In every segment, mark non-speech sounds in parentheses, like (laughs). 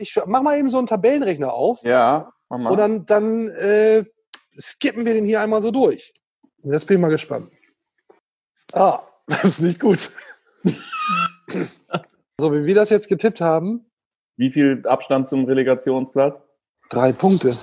Ich mach mal eben so einen Tabellenrechner auf. Ja, mach mal. Und dann, dann äh, skippen wir den hier einmal so durch. Jetzt bin ich mal gespannt. Ah, (laughs) das ist nicht gut. so, wie wir das jetzt getippt haben, Wie viel Abstand zum Relegationsplatz? drei Punkte.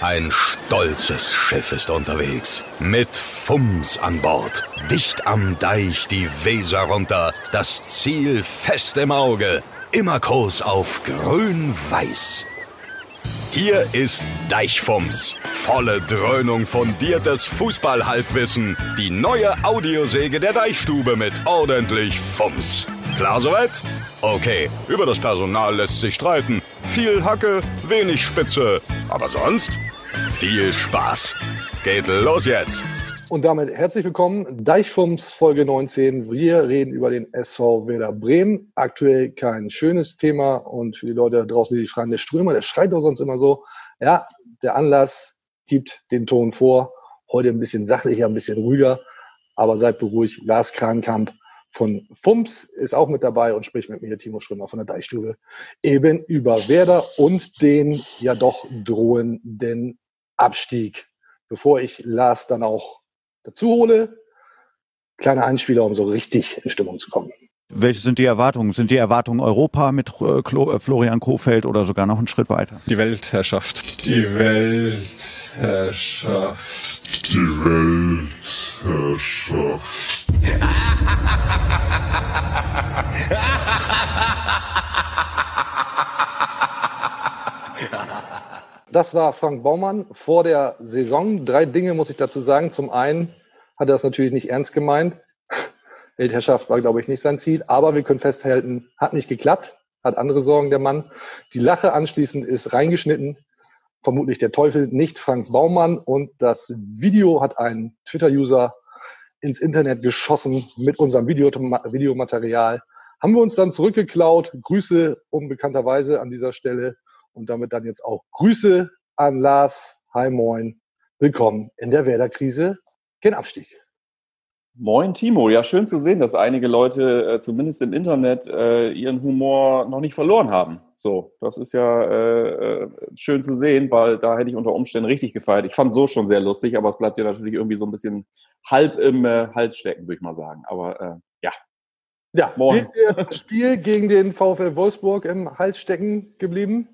Ein stolzes Schiff ist unterwegs. Mit Fums an Bord. Dicht am Deich die Weser runter. Das Ziel fest im Auge. Immer Kurs auf grün-weiß. Hier ist Deichfums. Volle Dröhnung fundiertes Fußballhalbwissen. Die neue Audiosäge der Deichstube mit ordentlich Fums. Klar soweit? Okay, über das Personal lässt sich streiten. Viel Hacke, wenig Spitze. Aber sonst viel Spaß. Geht los jetzt. Und damit herzlich willkommen, Deichfums Folge 19. Wir reden über den SV Werder Bremen. Aktuell kein schönes Thema und für die Leute draußen, die sich fragen, der Strömer, der schreit doch sonst immer so. Ja, der Anlass gibt den Ton vor. Heute ein bisschen sachlicher, ein bisschen ruhiger, aber seid beruhigt. Lars Krankamp von FUMS ist auch mit dabei und spricht mit mir, Timo Schrömer von der Deichstube, eben über Werder und den ja doch drohenden Abstieg. Bevor ich Lars dann auch dazu hole, kleiner Einspieler, um so richtig in Stimmung zu kommen. Welche sind die Erwartungen? Sind die Erwartungen Europa mit äh, Klo äh, Florian Kofeld oder sogar noch einen Schritt weiter? Die Weltherrschaft. Die Weltherrschaft. Die Weltherrschaft. Das war Frank Baumann vor der Saison. Drei Dinge muss ich dazu sagen. Zum einen hat er das natürlich nicht ernst gemeint. Weltherrschaft war, glaube ich, nicht sein Ziel. Aber wir können festhalten, hat nicht geklappt, hat andere Sorgen der Mann. Die Lache anschließend ist reingeschnitten. Vermutlich der Teufel, nicht Frank Baumann. Und das Video hat ein Twitter-User ins Internet geschossen mit unserem Video Videomaterial. Haben wir uns dann zurückgeklaut. Grüße unbekannterweise an dieser Stelle. Und damit dann jetzt auch Grüße an Lars. Hi, moin. Willkommen in der Werder-Krise. Kein Abstieg. Moin Timo, ja schön zu sehen, dass einige Leute äh, zumindest im Internet äh, ihren Humor noch nicht verloren haben. So, das ist ja äh, äh, schön zu sehen, weil da hätte ich unter Umständen richtig gefeiert. Ich fand so schon sehr lustig, aber es bleibt ja natürlich irgendwie so ein bisschen halb im äh, Hals stecken, würde ich mal sagen. Aber äh, ja, Ja, wie ist Ihr Spiel gegen den VfL Wolfsburg im Hals stecken geblieben?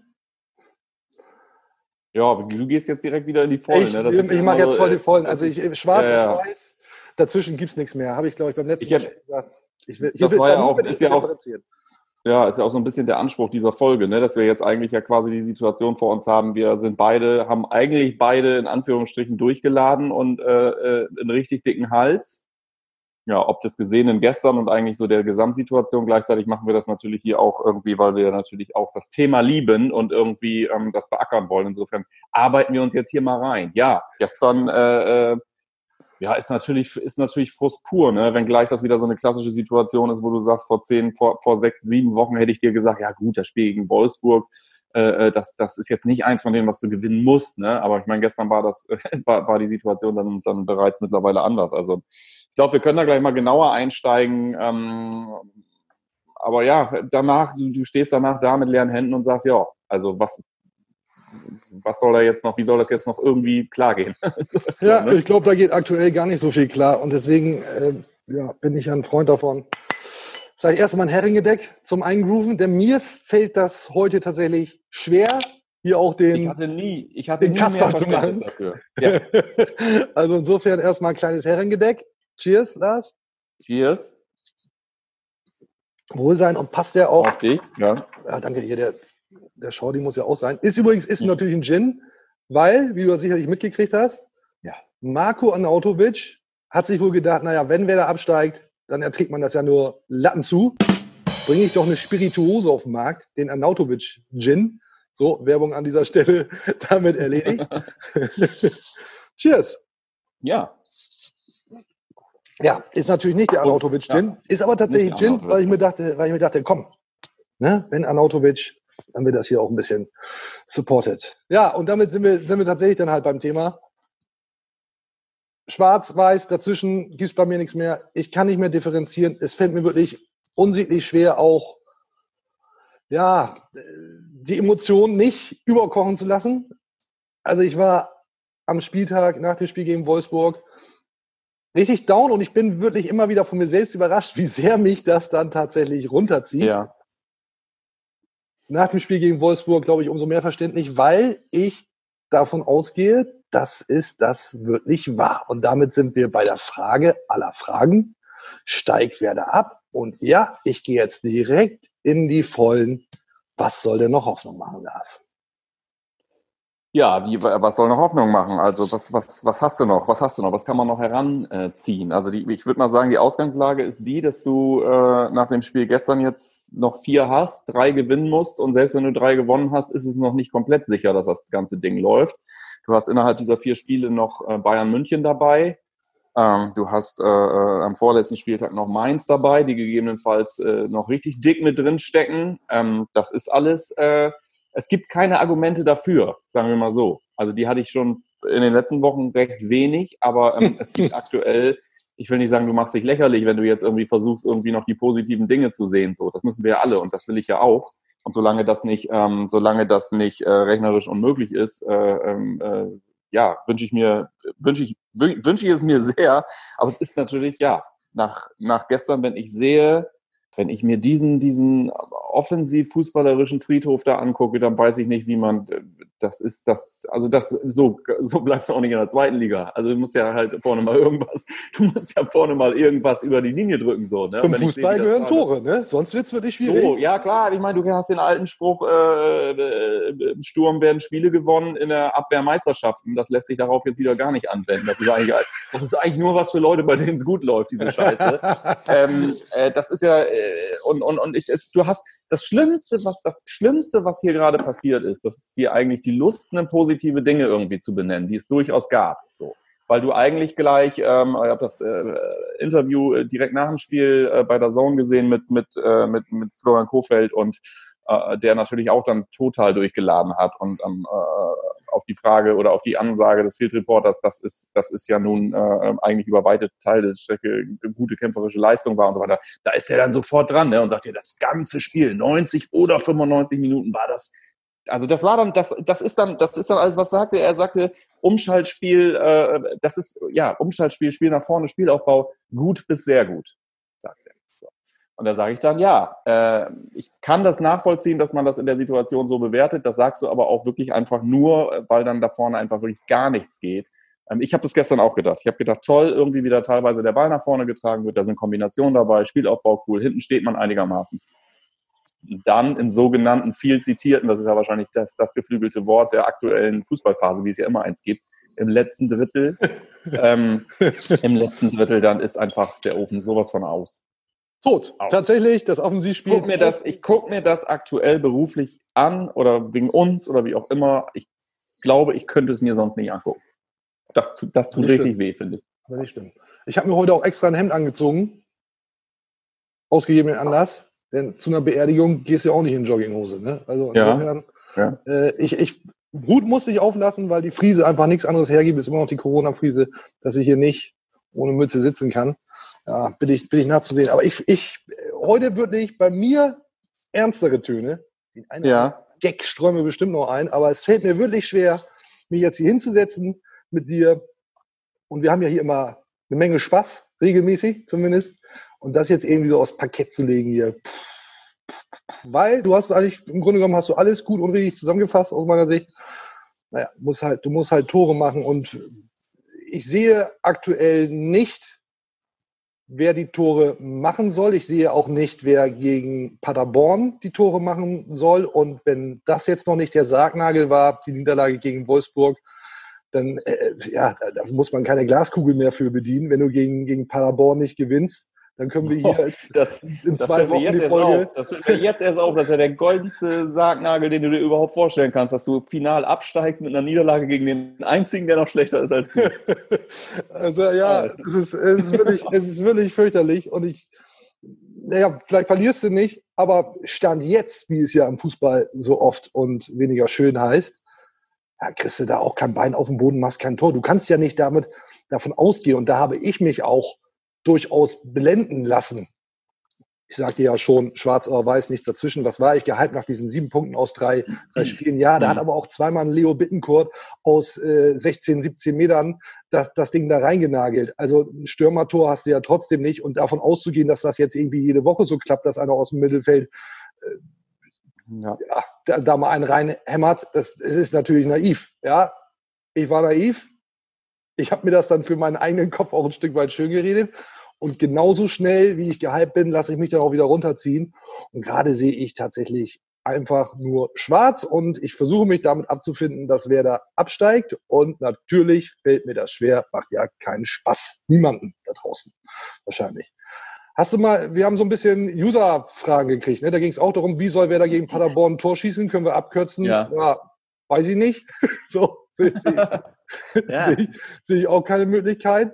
ja, aber du gehst jetzt direkt wieder in die Vollen. ich ne? Das ich, ich mache jetzt voll die äh, Vollen. das Also ich schwarz ja, ja. und weiß, dazwischen gibt's nichts mehr. Habe ich, glaube ich, beim letzten Ich Mal hab- schon gesagt. Ich will, Das war ja auch- ist ja auch-. Ja, ist ja auch so ein bisschen der Anspruch dieser Folge, ne? dass wir jetzt eigentlich ja quasi die Situation vor uns haben. Wir sind beide, haben eigentlich beide in Anführungsstrichen durchgeladen und äh, äh, einen richtig dicken Hals. Ja, ob des Gesehenen gestern und eigentlich so der Gesamtsituation. Gleichzeitig machen wir das natürlich hier auch irgendwie, weil wir natürlich auch das Thema lieben und irgendwie ähm, das beackern wollen. Insofern arbeiten wir uns jetzt hier mal rein. Ja, gestern äh, äh, ja, ist natürlich, ist natürlich Frust pur, ne? Wenn gleich das wieder so eine klassische Situation ist, wo du sagst, vor zehn, vor, vor sechs, sieben Wochen hätte ich dir gesagt, ja gut, das Spiel gegen Wolfsburg, äh, äh, das, das ist jetzt nicht eins von denen, was du gewinnen musst, ne? Aber ich meine, gestern war das, (laughs) war, war die Situation dann, dann bereits mittlerweile anders. Also ich glaube, wir können da gleich mal genauer einsteigen. Ähm, aber ja, danach, du, du stehst danach da mit leeren Händen und sagst, ja, also was, was soll da jetzt noch, wie soll das jetzt noch irgendwie klar gehen? (laughs) Ja, ne? ich glaube, da geht aktuell gar nicht so viel klar. Und deswegen äh, ja, bin ich ja ein Freund davon. Vielleicht erst mal ein Heringedeck zum Eingrooven, denn mir fällt das heute tatsächlich schwer, hier auch Ich den. hatte nie, ich hatte den nie mehr Kasper zu machen. dafür. Ja. (laughs) also insofern erstmal ein kleines Heringedeck. Cheers, Lars. Cheers. Wohlsein und passt der auch. Auf dich. Ja. Ja, danke hier, der, der Shorty muss ja auch sein. Ist übrigens, ist natürlich ein Gin, weil, wie du sicherlich mitgekriegt hast, Ja. Marco Anautovic hat sich wohl gedacht, naja, wenn wer da absteigt, dann erträgt man das ja nur Lappen zu. Bringe ich doch eine Spirituose auf den Markt, den Anautovic Gin. So, Werbung an dieser Stelle (laughs) damit erledigt. (laughs) Cheers. Ja. Ja, ist natürlich nicht der Anautovic Gin, ist aber tatsächlich Gin, weil ich mir dachte, weil ich mir dachte, komm, ne, wenn Anautovic, dann wird das hier auch ein bisschen supported. Ja, und damit sind wir, sind wir tatsächlich dann halt beim Thema. Schwarz, weiß, dazwischen gibt's bei mir nichts mehr. Ich kann nicht mehr differenzieren. Es fällt mir wirklich unsichtlich schwer, auch ja, die Emotionen nicht überkochen zu lassen. Also ich war am Spieltag nach dem Spiel gegen Wolfsburg richtig down und ich bin wirklich immer wieder von mir selbst überrascht, wie sehr mich das dann tatsächlich runterzieht. Ja. Nach dem Spiel gegen Wolfsburg, glaube ich, umso mehr verständlich, weil ich davon ausgehe, dass es das wirklich war. Und damit sind wir bei der Frage aller Fragen. Steigt wer da ab? Und ja, ich gehe jetzt direkt in die Vollen. Was soll denn noch Hoffnung machen, Lars? Ja, wie, was soll noch Hoffnung machen? Also was, was, was hast du noch? Was hast du noch? Was kann man noch heranziehen? Also die, ich würde mal sagen, die Ausgangslage ist die, dass du äh, nach dem Spiel gestern jetzt noch vier hast, drei gewinnen musst und selbst wenn du drei gewonnen hast, ist es noch nicht komplett sicher, dass das ganze Ding läuft. Du hast innerhalb dieser vier Spiele noch äh, Bayern München dabei. Ähm, du hast äh, äh, am vorletzten Spieltag noch Mainz dabei, die gegebenenfalls äh, noch richtig dick mit drin stecken. Ähm, das ist alles äh, es gibt keine Argumente dafür, sagen wir mal so. Also die hatte ich schon in den letzten Wochen recht wenig, aber ähm, (laughs) es gibt aktuell, ich will nicht sagen, du machst dich lächerlich, wenn du jetzt irgendwie versuchst, irgendwie noch die positiven Dinge zu sehen. So, das müssen wir ja alle und das will ich ja auch. Und solange das nicht, ähm, solange das nicht äh, rechnerisch unmöglich ist, äh, ähm, äh, ja, wünsche ich mir, wünsche ich, wünsche ich es mir (laughs) sehr. Aber es ist natürlich, ja, nach, nach gestern, wenn ich sehe, wenn ich mir diesen, diesen offensiv-fußballerischen Friedhof da angucke, dann weiß ich nicht, wie man, das ist das, also das, so, so bleibst du auch nicht in der zweiten Liga. Also du musst ja halt vorne mal irgendwas, du musst ja vorne mal irgendwas über die Linie drücken, so, ne? Zum Fußball sehe, gehören Tore, ne? Sonst wird's wirklich schwierig. So, ja klar, ich meine, du hast den alten Spruch, äh, äh, im Sturm werden Spiele gewonnen, in der Abwehr Meisterschaften. Das lässt sich darauf jetzt wieder gar nicht anwenden. Das ist eigentlich, das ist eigentlich nur was für Leute, bei denen es gut läuft, diese Scheiße. (laughs) ähm, äh, das ist ja, äh, und, und, und ich, es, du hast, das Schlimmste, was das Schlimmste, was hier gerade passiert ist, das ist hier eigentlich die Lust, eine positive Dinge irgendwie zu benennen, die es durchaus gab. So. Weil du eigentlich gleich, ähm, ich habe das äh, Interview äh, direkt nach dem Spiel äh, bei der Zone gesehen mit, mit, äh, mit, mit Florian Kofeld und äh, der natürlich auch dann total durchgeladen hat und ähm, äh, auf die Frage oder auf die Ansage des Field Reporters, das ist, das ist ja nun äh, eigentlich über weite Teile der Strecke gute kämpferische Leistung war und so weiter. Da ist er dann sofort dran ne, und sagt ja, das ganze Spiel, 90 oder 95 Minuten war das. Also das war dann, das, das ist dann, das ist dann alles, was sagte er. Er sagte, Umschaltspiel, äh, das ist ja Umschaltspiel, Spiel nach vorne, Spielaufbau, gut bis sehr gut. Und da sage ich dann, ja, äh, ich kann das nachvollziehen, dass man das in der Situation so bewertet. Das sagst du aber auch wirklich einfach nur, weil dann da vorne einfach wirklich gar nichts geht. Ähm, ich habe das gestern auch gedacht. Ich habe gedacht, toll, irgendwie wieder teilweise der Ball nach vorne getragen wird. Da sind Kombinationen dabei, Spielaufbau cool, hinten steht man einigermaßen. Dann im sogenannten viel zitierten, das ist ja wahrscheinlich das, das geflügelte Wort der aktuellen Fußballphase, wie es ja immer eins gibt, im letzten Drittel, (laughs) ähm, im letzten Drittel, dann ist einfach der Ofen sowas von aus. Tot. Auch. Tatsächlich, das Offensivspiel. Guck mir das, ich gucke mir das aktuell beruflich an oder wegen uns oder wie auch immer. Ich glaube, ich könnte es mir sonst nicht angucken. Das, das tut richtig stimmt. weh, finde ich. Das nicht stimmt. Ich habe mir heute auch extra ein Hemd angezogen. Ausgegebenen Anlass. Denn zu einer Beerdigung gehst du ja auch nicht in Jogginghose. Ne? Also insofern, ja. Äh, ich, ich, Hut musste ich auflassen, weil die Friese einfach nichts anderes hergibt. Ist immer noch die Corona-Friese, dass ich hier nicht ohne Mütze sitzen kann ja, bin ich, bin ich nachzusehen. Aber ich, ich, heute wirklich bei mir ernstere Töne. Eine ja. Gag ströme bestimmt noch ein, aber es fällt mir wirklich schwer, mich jetzt hier hinzusetzen mit dir. Und wir haben ja hier immer eine Menge Spaß, regelmäßig zumindest. Und das jetzt irgendwie so aufs Parkett zu legen hier. Weil du hast eigentlich, im Grunde genommen hast du alles gut und richtig zusammengefasst aus meiner Sicht. Naja, musst halt, du musst halt Tore machen und ich sehe aktuell nicht wer die Tore machen soll. Ich sehe auch nicht, wer gegen Paderborn die Tore machen soll. Und wenn das jetzt noch nicht der Sargnagel war, die Niederlage gegen Wolfsburg, dann äh, ja, da muss man keine Glaskugel mehr für bedienen. Wenn du gegen, gegen Paderborn nicht gewinnst, dann können wir hier oh, das, in das zwei Wochen die Folge. Das fällt mir jetzt erst auf. Das ist ja der goldenste Sargnagel, den du dir überhaupt vorstellen kannst, dass du final absteigst mit einer Niederlage gegen den einzigen, der noch schlechter ist als du. (laughs) also ja, es ist, es, ist wirklich, (laughs) es ist wirklich fürchterlich. Und ich, naja, vielleicht verlierst du nicht, aber Stand jetzt, wie es ja im Fußball so oft und weniger schön heißt, ja, kriegst du da auch kein Bein auf den Boden, machst kein Tor. Du kannst ja nicht damit davon ausgehen. Und da habe ich mich auch durchaus blenden lassen. ich sagte ja schon, schwarz oder weiß, nichts dazwischen. Was war ich gehypt nach diesen sieben Punkten aus drei, drei Spielen? Ja, da hat aber auch zweimal ein Leo Bittencourt aus äh, 16, 17 Metern das, das Ding da reingenagelt. Also ein Stürmertor hast du ja trotzdem nicht. Und davon auszugehen, dass das jetzt irgendwie jede Woche so klappt, dass einer aus dem Mittelfeld äh, ja. ja da, da, mal einen reinhämmert, das, das ist natürlich naiv. Ja, ich war naiv. Ich habe mir das dann für meinen eigenen Kopf auch ein Stück weit schön geredet. Und genauso schnell, wie ich gehypt bin, lasse ich mich dann auch wieder runterziehen. Und gerade sehe ich tatsächlich einfach nur schwarz und ich versuche mich damit abzufinden, dass wer da absteigt. Und natürlich fällt mir das schwer, macht ja keinen Spaß. Niemanden da draußen. Wahrscheinlich. Hast du mal, wir haben so ein bisschen User-Fragen gekriegt, ne? Da ging es auch darum, wie soll wer da gegen Paderborn ein Tor schießen? Können wir abkürzen? Ja. ja weiß ich nicht. (laughs) so, ja. (laughs) seh ich, seh ich auch keine Möglichkeit.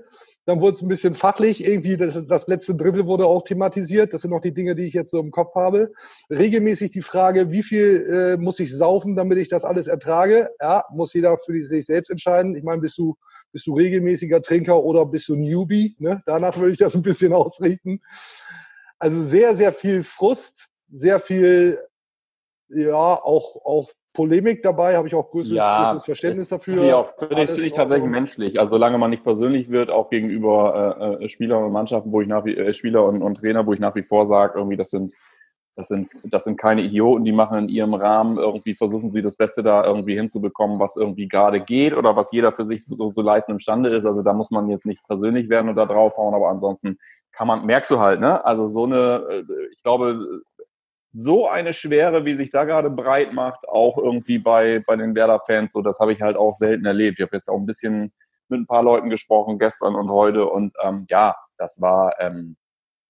Dann wurde es ein bisschen fachlich. Irgendwie das, das letzte Drittel wurde auch thematisiert. Das sind noch die Dinge, die ich jetzt so im Kopf habe. Regelmäßig die Frage, wie viel äh, muss ich saufen, damit ich das alles ertrage? Ja, muss jeder für sich selbst entscheiden. Ich meine, bist du, bist du regelmäßiger Trinker oder bist du Newbie? Ne? Danach würde ich das ein bisschen (laughs) ausrichten. Also sehr, sehr viel Frust, sehr viel, ja, auch, auch Polemik dabei, habe ich auch größeres, ja, größeres Verständnis dafür. Finde ich, find ich tatsächlich menschlich. Also solange man nicht persönlich wird, auch gegenüber äh, äh, Spielern und Mannschaften, wo ich nach wie äh, Spieler und, und Trainer, wo ich nach wie vor sage, irgendwie das sind das sind, das sind keine Idioten, die machen in ihrem Rahmen irgendwie, versuchen sie das Beste da irgendwie hinzubekommen, was irgendwie gerade geht oder was jeder für sich so, so leisten imstande ist. Also da muss man jetzt nicht persönlich werden und da draufhauen, aber ansonsten kann man, merkst du halt, ne? Also so eine, äh, ich glaube, so eine Schwere, wie sich da gerade breit macht, auch irgendwie bei, bei den Werder-Fans, so das habe ich halt auch selten erlebt. Ich habe jetzt auch ein bisschen mit ein paar Leuten gesprochen, gestern und heute, und ähm, ja, das war, ähm,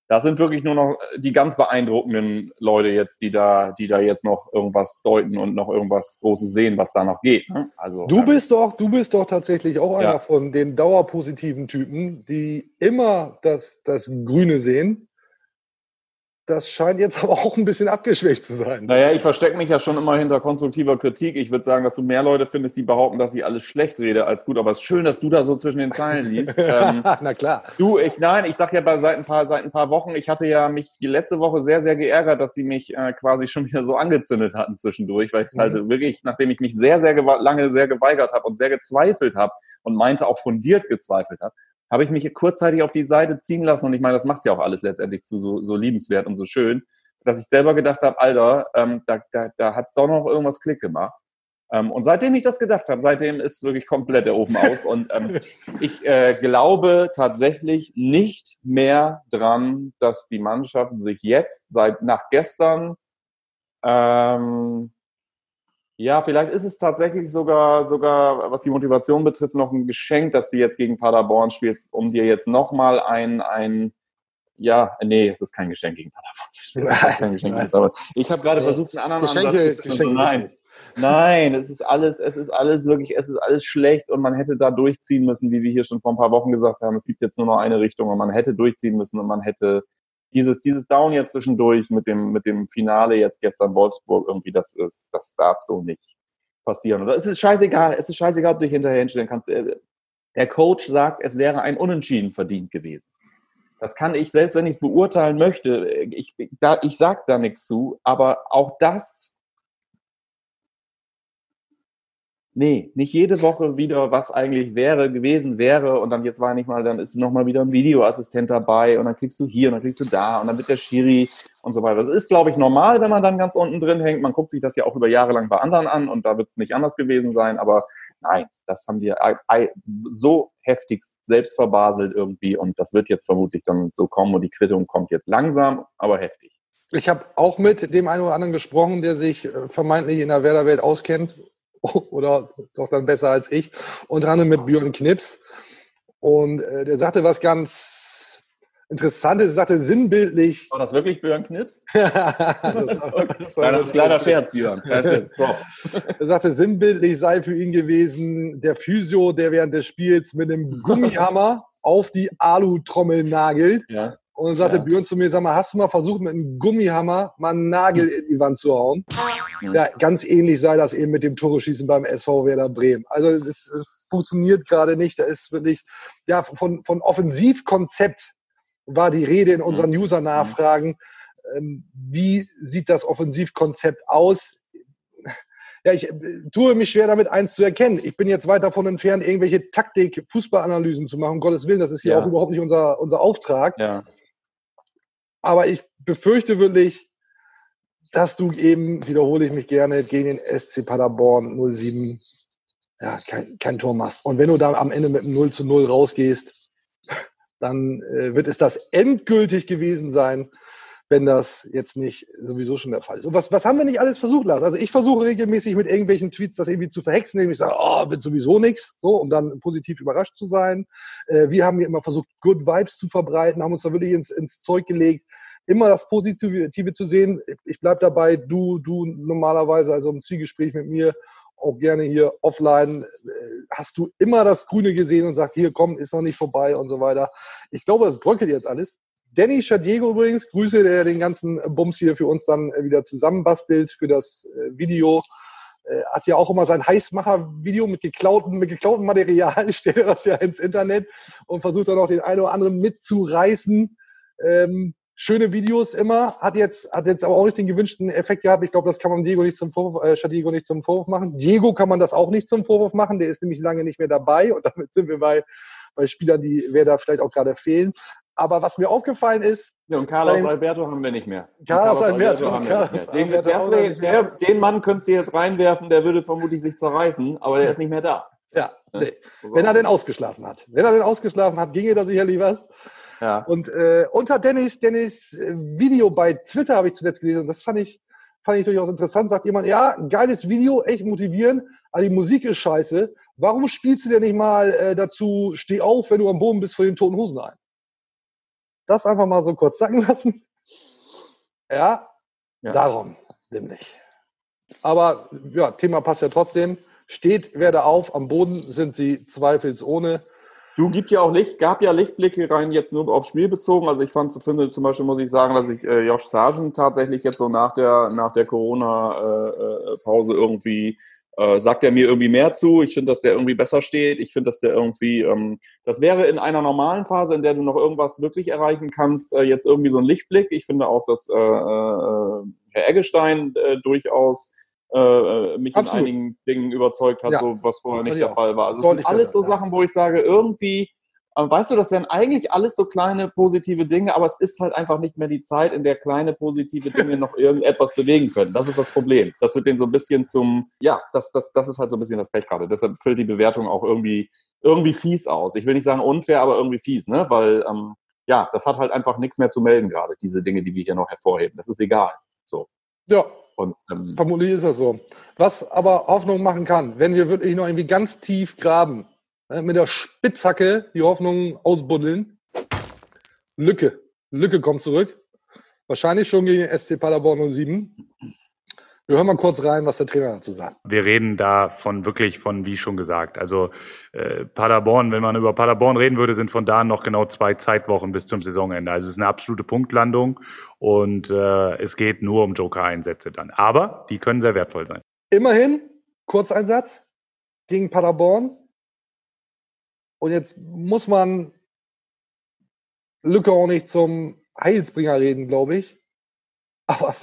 das sind wirklich nur noch die ganz beeindruckenden Leute jetzt, die da, die da jetzt noch irgendwas deuten und noch irgendwas Großes sehen, was da noch geht. Ne? Also du ähm, bist doch, du bist doch tatsächlich auch einer ja. von den dauerpositiven Typen, die immer das, das Grüne sehen das scheint jetzt (laughs) aber auch ein bisschen abgeschwächt zu sein. Naja, ich verstecke mich ja schon immer hinter konstruktiver Kritik. Ich würde sagen, dass du mehr Leute findest, die behaupten, dass ich alles schlecht rede als gut. Aber es ist schön, dass du da so zwischen den Zeilen liest. (laughs) ähm, Na klar. Du, ich, nein, ich sag ja bei seit ein paar, seit ein paar Wochen, ich hatte ja mich die letzte Woche sehr, sehr geärgert, dass sie mich äh, quasi schon wieder so angezündet hatten zwischendurch, weil ich es halt mhm. halt wirklich, nachdem ich mich sehr, sehr lange sehr geweigert habe und sehr gezweifelt habe und meinte auch fundiert gezweifelt habe, habe ich mich kurzzeitig auf die Seite ziehen lassen und ich meine, das macht ja auch alles letztendlich zu so, so liebenswert und so schön, dass ich selber gedacht habe, Alter, ähm, da, da, da hat doch noch irgendwas Klick gemacht. Ähm, und seitdem ich das gedacht habe, seitdem ist wirklich komplett der Ofen aus. Und ähm, (laughs) ich äh, glaube tatsächlich nicht mehr dran, dass die Mannschaft sich jetzt seit nach gestern ähm, ja, vielleicht ist es tatsächlich sogar, sogar, was die Motivation betrifft, noch ein Geschenk, dass du jetzt gegen Paderborn spielst, um dir jetzt nochmal ein, ein, ja, nee, es ist kein Geschenk gegen Paderborn. (laughs) Kein Geschenk ich habe gerade versucht, einen anderen Geschenke, Ansatz zu Geschenke, Nein. Nein, es ist alles, es ist alles wirklich, es ist alles schlecht und man hätte da durchziehen müssen, wie wir hier schon vor ein paar Wochen gesagt haben. Es gibt jetzt nur noch eine Richtung und man hätte durchziehen müssen und man hätte dieses, dieses Down jetzt zwischendurch mit dem, mit dem Finale jetzt gestern Wolfsburg irgendwie, das ist, das darf so nicht passieren. Oder es ist scheißegal, es ist scheißegal, ob du dich hinterher hinstellen kannst. Der Coach sagt, es wäre ein Unentschieden verdient gewesen. Das kann ich, selbst wenn ich es beurteilen möchte, ich, da, ich sag da nichts zu, aber auch das Nee, nicht jede Woche wieder, was eigentlich wäre, gewesen wäre. Und dann jetzt war nicht mal, dann ist nochmal wieder ein Videoassistent dabei. Und dann kriegst du hier und dann kriegst du da. Und dann wird der Schiri und so weiter. Das ist, glaube ich, normal, wenn man dann ganz unten drin hängt. Man guckt sich das ja auch über Jahre lang bei anderen an. Und da wird es nicht anders gewesen sein, aber nein, das haben wir so heftig selbst verbaselt irgendwie. Und das wird jetzt vermutlich dann so kommen. Und die Quittung kommt jetzt langsam, aber heftig. Ich habe auch mit dem einen oder anderen gesprochen, der sich äh, vermeintlich in der Werderwelt auskennt (laughs) oder doch dann besser als ich, unter anderem mit Björn Knips. Und äh, der sagte was ganz Interessantes, er sagte sinnbildlich. War das wirklich Björn Knips? (laughs) das war, das war kleiner Scherz, Björn. (laughs) er sagte, sinnbildlich sei für ihn gewesen der Physio, der während des Spiels mit einem Gummihammer auf die Alu-Trommel nagelt. Ja. Und dann sagte ja. Björn zu mir, sag mal, hast du mal versucht, mit einem Gummihammer mal einen Nagel in die Wand zu hauen? Ja, ja ganz ähnlich sei das eben mit dem Tore-Schießen beim SV Werder Bremen. Also es, ist, es funktioniert gerade nicht. Da ist wirklich, ja, von, von Offensivkonzept war die Rede in unseren User-Nachfragen. Ähm, wie sieht das Offensivkonzept aus? Ja, ich äh, tue mich schwer damit, eins zu erkennen. Ich bin jetzt weit davon entfernt, irgendwelche Taktik-Fußballanalysen zu machen. Um Gottes Willen, das ist hier Ja. auch überhaupt nicht unser, unser Auftrag. Ja. Aber ich befürchte wirklich, dass du eben, wiederhole ich mich gerne, gegen den SC Paderborn 07 ja, kein, kein Tor machst. Und wenn du dann am Ende mit einem 0 zu 0 rausgehst, (laughs) dann äh, wird es das endgültig gewesen sein, wenn das jetzt nicht sowieso schon der Fall ist. Und was, was haben wir nicht alles versucht, Lars? Also ich versuche regelmäßig mit irgendwelchen Tweets das irgendwie zu verhexen, indem ich sage, oh, wird sowieso nichts, so, um dann positiv überrascht zu sein. Äh, wir haben hier immer versucht, Good Vibes zu verbreiten, haben uns da wirklich ins, ins Zeug gelegt, immer das Positive zu sehen. Ich bleib dabei, du, du normalerweise, also im Zwiegespräch mit mir, auch gerne hier offline, äh, hast du immer das Grüne gesehen und sagt, hier komm, ist noch nicht vorbei und so weiter. Ich glaube, das bröckelt jetzt alles. Danny Schadiego übrigens, Grüße, der den ganzen Bums hier für uns dann äh, wieder zusammenbastelt für das äh, Video. Äh, hat ja auch immer sein Heißmacher-Video mit geklautem, mit geklautem Material, (laughs) stellt er das ja ins Internet und versucht dann auch den einen oder anderen mitzureißen. Ähm, schöne Videos immer, hat jetzt, hat jetzt aber auch nicht den gewünschten Effekt gehabt. Ich glaube, das kann man Diego nicht zum Vorwurf, äh, Schadiego nicht zum Vorwurf machen. Diego kann man das auch nicht zum Vorwurf machen, der ist nämlich lange nicht mehr dabei und (laughs) damit sind wir bei, bei Spielern, die wer da vielleicht auch gerade fehlen. Aber was mir aufgefallen ist, Ja, und Carlos Nein. Alberto haben wir nicht mehr. Und Carlos Alberto, haben wir Carlos nicht mehr. Den, Alberto der, nicht mehr. der, den Mann könntest du jetzt reinwerfen, der würde vermutlich sich zerreißen, aber der ist nicht mehr da. ja, nee, wenn er denn ausgeschlafen hat. Wenn er denn ausgeschlafen hat, ginge da sicherlich was. Ja. Und äh, unter Dennis, Dennis äh, Video bei Twitter habe ich zuletzt gelesen. Und das fand ich, fand ich durchaus interessant. Sagt jemand, ja, geiles Video, echt motivierend, aber die Musik ist scheiße. Warum spielst du denn nicht mal äh, dazu, steh auf, wenn du am Boden bist, vor den toten Hosen ein? Das einfach mal so kurz sacken lassen. Ja, Ja. darum nämlich. Aber ja, Thema passt ja trotzdem. Steht, werde auf, am Boden sind sie zweifelsohne. Du gibt ja auch Licht, gab ja Lichtblicke rein jetzt nur aufs Spiel bezogen. Also ich fand, finde zum Beispiel muss ich sagen, dass ich äh, Josh Sargent tatsächlich jetzt so nach der nach der Corona-Pause irgendwie äh, sagt er mir irgendwie mehr zu. Ich finde, dass der irgendwie besser steht. Ich finde, dass der irgendwie, ähm, das wäre in einer normalen Phase, in der du noch irgendwas wirklich erreichen kannst, äh, jetzt irgendwie so ein Lichtblick. Ich finde auch, dass äh, äh, Herr Eggestein äh, durchaus äh, mich Absolut. in einigen Dingen überzeugt hat, Ja. so, was vorher nicht ich der. Fall war. Also es sind alles so ja. Sachen, wo ich sage, irgendwie, aber weißt du, das wären eigentlich alles so kleine positive Dinge, aber es ist halt einfach nicht mehr die Zeit, in der kleine positive Dinge noch irgendetwas bewegen können. Das ist das Problem. Das wird denen so ein bisschen zum, ja, das, das, das ist halt so ein bisschen das Pech gerade. Deshalb fällt die Bewertung auch irgendwie, irgendwie fies aus. Ich will nicht sagen unfair, aber irgendwie fies, ne? Weil, ähm, ja, das hat halt einfach nichts mehr zu melden gerade, diese Dinge, die wir hier noch hervorheben. Das ist egal. So. Ja, Und ähm, Vermutlich ist das so. Was aber Hoffnung machen kann, wenn wir wirklich noch irgendwie ganz tief graben, mit der Spitzhacke die Hoffnung ausbuddeln. Lücke. Lücke kommt zurück. Wahrscheinlich schon gegen SC Paderborn 07. Wir hören mal kurz rein, was der Trainer dazu sagt. Wir reden da von wirklich von, wie schon gesagt, also äh, Paderborn, wenn man über Paderborn reden würde, sind von da noch genau zwei Zeitwochen bis zum Saisonende. Also es ist eine absolute Punktlandung und äh, es geht nur um Joker-Einsätze dann. Aber die können sehr wertvoll sein. Immerhin, Kurzeinsatz gegen Paderborn. Und jetzt muss man Lücke auch nicht zum Heilsbringer reden, glaube ich. Aber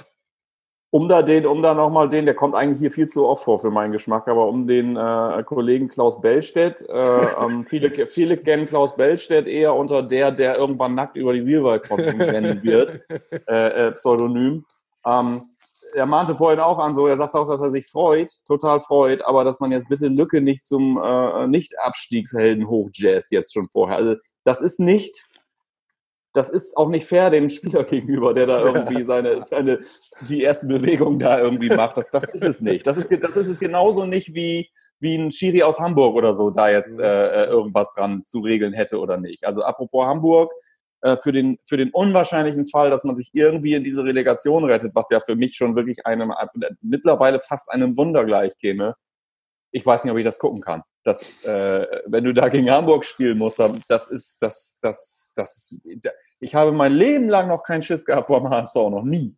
Um da den, um da nochmal den, der kommt eigentlich hier viel zu oft vor für meinen Geschmack, aber um den äh, Kollegen Klaus Bellstedt, äh, (laughs) ähm, viele, viele kennen Klaus Bellstedt eher unter der, der irgendwann nackt über die Silberkrotten rennen wird, (laughs) äh, äh, Pseudonym. Ähm, er mahnte vorhin auch an, so er sagt auch, dass er sich freut, total freut, aber dass man jetzt bitte Lücke nicht zum äh, Nicht-Abstiegshelden hochjazzt jetzt schon vorher. Also das ist nicht, das ist auch nicht fair dem Spieler (laughs) gegenüber, der da irgendwie seine, seine die ersten Bewegungen da irgendwie macht. Das, das ist es nicht. Das ist, das ist es genauso nicht wie, wie ein Schiri aus Hamburg oder so da jetzt äh, äh, irgendwas dran zu regeln hätte oder nicht. Also apropos Hamburg, äh, für, den, für den unwahrscheinlichen Fall, dass man sich irgendwie in diese Relegation rettet, was ja für mich schon wirklich einem mittlerweile fast einem Wunder gleich käme. Ich weiß nicht, ob ich das gucken kann. Das, äh, wenn du da gegen Hamburg spielen musst, das ist, das, das, das, ich habe mein Leben lang noch keinen Schiss gehabt vor dem HSV, noch nie.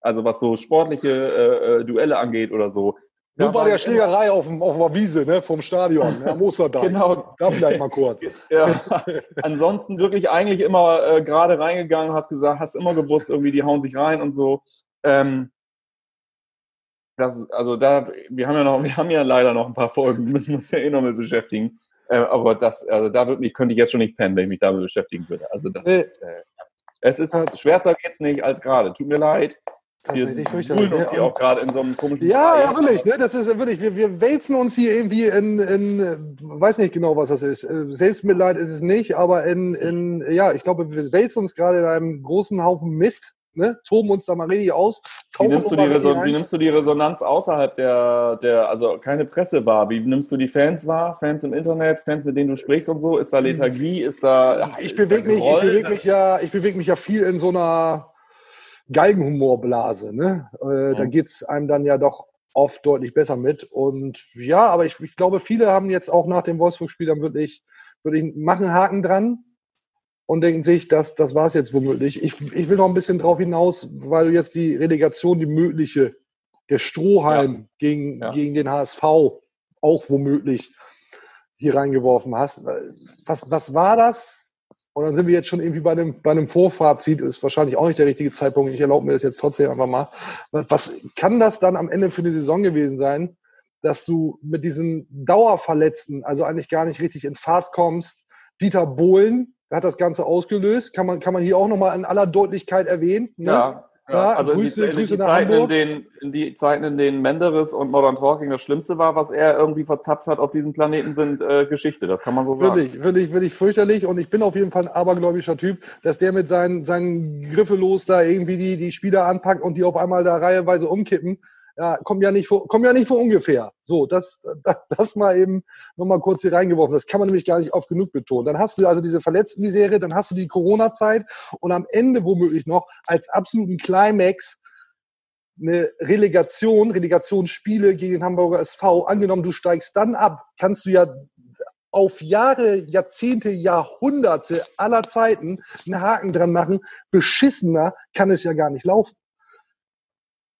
Also was so sportliche äh, äh, Duelle angeht oder so. Nur bei der Schlägerei auf, dem, auf der Wiese, ne, vom Stadion, ne, am Ostertag. (laughs) Genau. Da vielleicht mal kurz. (laughs) Ja. Ansonsten wirklich eigentlich immer äh, gerade reingegangen, hast gesagt, hast immer gewusst, irgendwie die hauen sich rein und so. Ähm, das, also da, wir haben ja noch, (laughs) wir haben ja leider noch ein paar Folgen, müssen uns ja eh noch mit beschäftigen. Äh, aber das, also da wirklich, könnte ich jetzt schon nicht pennen, wenn ich mich damit beschäftigen würde. Also das Nee. ist, äh, es ist schwärzer geht's nicht als gerade. Tut mir leid. Wir Tatsächlich fürchterlich, uns ne? hier auch gerade in so einem komischen Ja, ja, wirklich, ne? Das ist wirklich, wir, wir wälzen uns hier irgendwie in, in, weiß nicht genau, was das ist. Äh, Selbstmitleid ist es nicht, aber in, in, ja, ich glaube, wir wälzen uns gerade in einem großen Haufen Mist, ne? Toben uns da mal richtig aus. Wie nimmst, Reson wie nimmst du die Resonanz außerhalb der, der, also keine Presse wahr? Wie nimmst du die Fans wahr? Fans im Internet, Fans, mit denen du sprichst und so? Ist da Lethargie? Ist da. Ich bewege mich, ich bewege mich ja, ich bewege mich ja viel in so einer Galgenhumorblase, ne? Äh, Da Mhm. geht's einem dann ja doch oft deutlich besser mit. Und ja, aber ich, ich glaube, viele haben jetzt auch nach dem Wolfsburg-Spiel dann wirklich, wirklich machen Haken dran und denken sich, das, das war's jetzt womöglich. Ich, ich will noch ein bisschen drauf hinaus, weil du jetzt die Relegation, die mögliche, der Strohhalm gegen, Ja. gegen den HSV auch womöglich hier reingeworfen hast. Was, was war das? Und dann sind wir jetzt schon irgendwie bei einem, bei einem Vorfazit, ist wahrscheinlich auch nicht der richtige Zeitpunkt. Ich erlaube mir das jetzt trotzdem einfach mal. Was, kann das dann am Ende für eine Saison gewesen sein, dass du mit diesen Dauerverletzten, also eigentlich gar nicht richtig in Fahrt kommst? Dieter Bohlen hat das Ganze ausgelöst. Kann man, kann man hier auch nochmal in aller Deutlichkeit erwähnen. Ne? Ja. Ja, also in, Grüße- die, in, die Zeiten, in, denen, in die Zeiten, in denen Menderes und Modern Talking das Schlimmste war, was er irgendwie verzapft hat auf diesem Planeten, sind äh, Geschichte. Das kann man so sagen. Wirklich, wirklich, wirklich fürchterlich. Und ich bin auf jeden Fall ein abergläubischer Typ, dass der mit seinen, seinen Griffelos da irgendwie die, die Spieler anpackt und die auf einmal da reiheweise umkippen. Ja, kommt ja nicht vor, kommt ja nicht vor ungefähr. So, das, das, das mal eben nochmal kurz hier reingeworfen. Das kann man nämlich gar nicht oft genug betonen. Dann hast du also diese Verletzten-Misere, dann hast du die Corona-Zeit und am Ende womöglich noch als absoluten Climax eine Relegation, Relegationsspiele gegen den Hamburger SV. Angenommen, du steigst dann ab, kannst du ja auf Jahre, Jahrzehnte, Jahrhunderte aller Zeiten einen Haken dran machen. Beschissener kann es ja gar nicht laufen.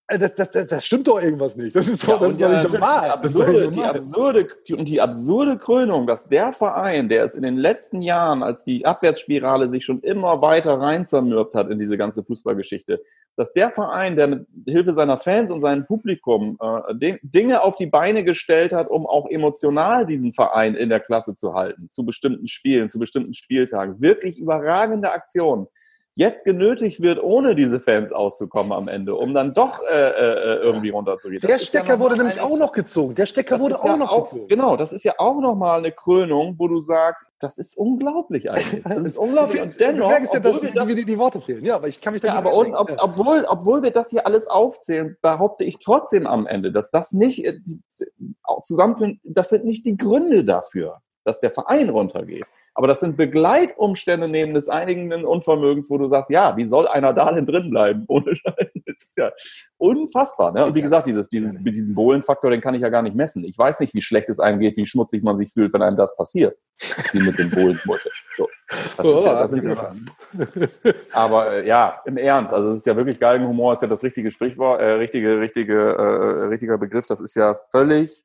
Äh, Das, das, das, das stimmt doch irgendwas nicht. Das ist doch, das ist doch nicht normal. Die Das ist doch absurde, die, normal. absurde, die, und die absurde Krönung, dass der Verein, der es in den letzten Jahren, als die Abwärtsspirale sich schon immer weiter rein zermürbt hat in diese ganze Fußballgeschichte, dass der Verein, der mit Hilfe seiner Fans und seinem Publikum äh, Ding- Dinge auf die Beine gestellt hat, um auch emotional diesen Verein in der Klasse zu halten, zu bestimmten Spielen, zu bestimmten Spieltagen, wirklich überragende Aktionen, jetzt genötigt wird, ohne diese Fans auszukommen am Ende, um dann doch äh, äh, irgendwie runterzugehen. Der Das ist ja Stecker wurde nämlich eine- auch noch gezogen. Der Stecker wurde auch ja noch auch, gezogen. Genau, das ist ja auch nochmal eine Krönung, wo du sagst, das ist unglaublich eigentlich. Das ist (laughs) unglaublich. Und dennoch, du merkst ja, dass wir das, die, die Worte fehlen. Ja, aber ich kann mich da ja, aber und, ob, obwohl, obwohl wir das hier alles aufzählen, behaupte ich trotzdem am Ende, dass das nicht äh, zusammenführen, das sind nicht die Gründe dafür, dass der Verein runtergeht. Aber das sind Begleitumstände neben des einigenden Unvermögens, wo du sagst, ja, wie soll einer da denn drin bleiben? (laughs) Ohne Scheiß. Das ist ja unfassbar. Ne? Und wie gesagt, dieses, dieses, mit diesem Bohlenfaktor, den kann ich ja gar nicht messen. Ich weiß nicht, wie schlecht es einem geht, wie schmutzig man sich fühlt, wenn einem das passiert. (laughs) Wie mit dem Bohlenmutte. So. Das ist ja, das ja, (laughs) aber äh, ja, im Ernst, also es ist ja wirklich Galgenhumor, ist ja das richtige Sprichwort, äh, richtige, richtige, äh, richtiger Begriff. Das ist ja völlig,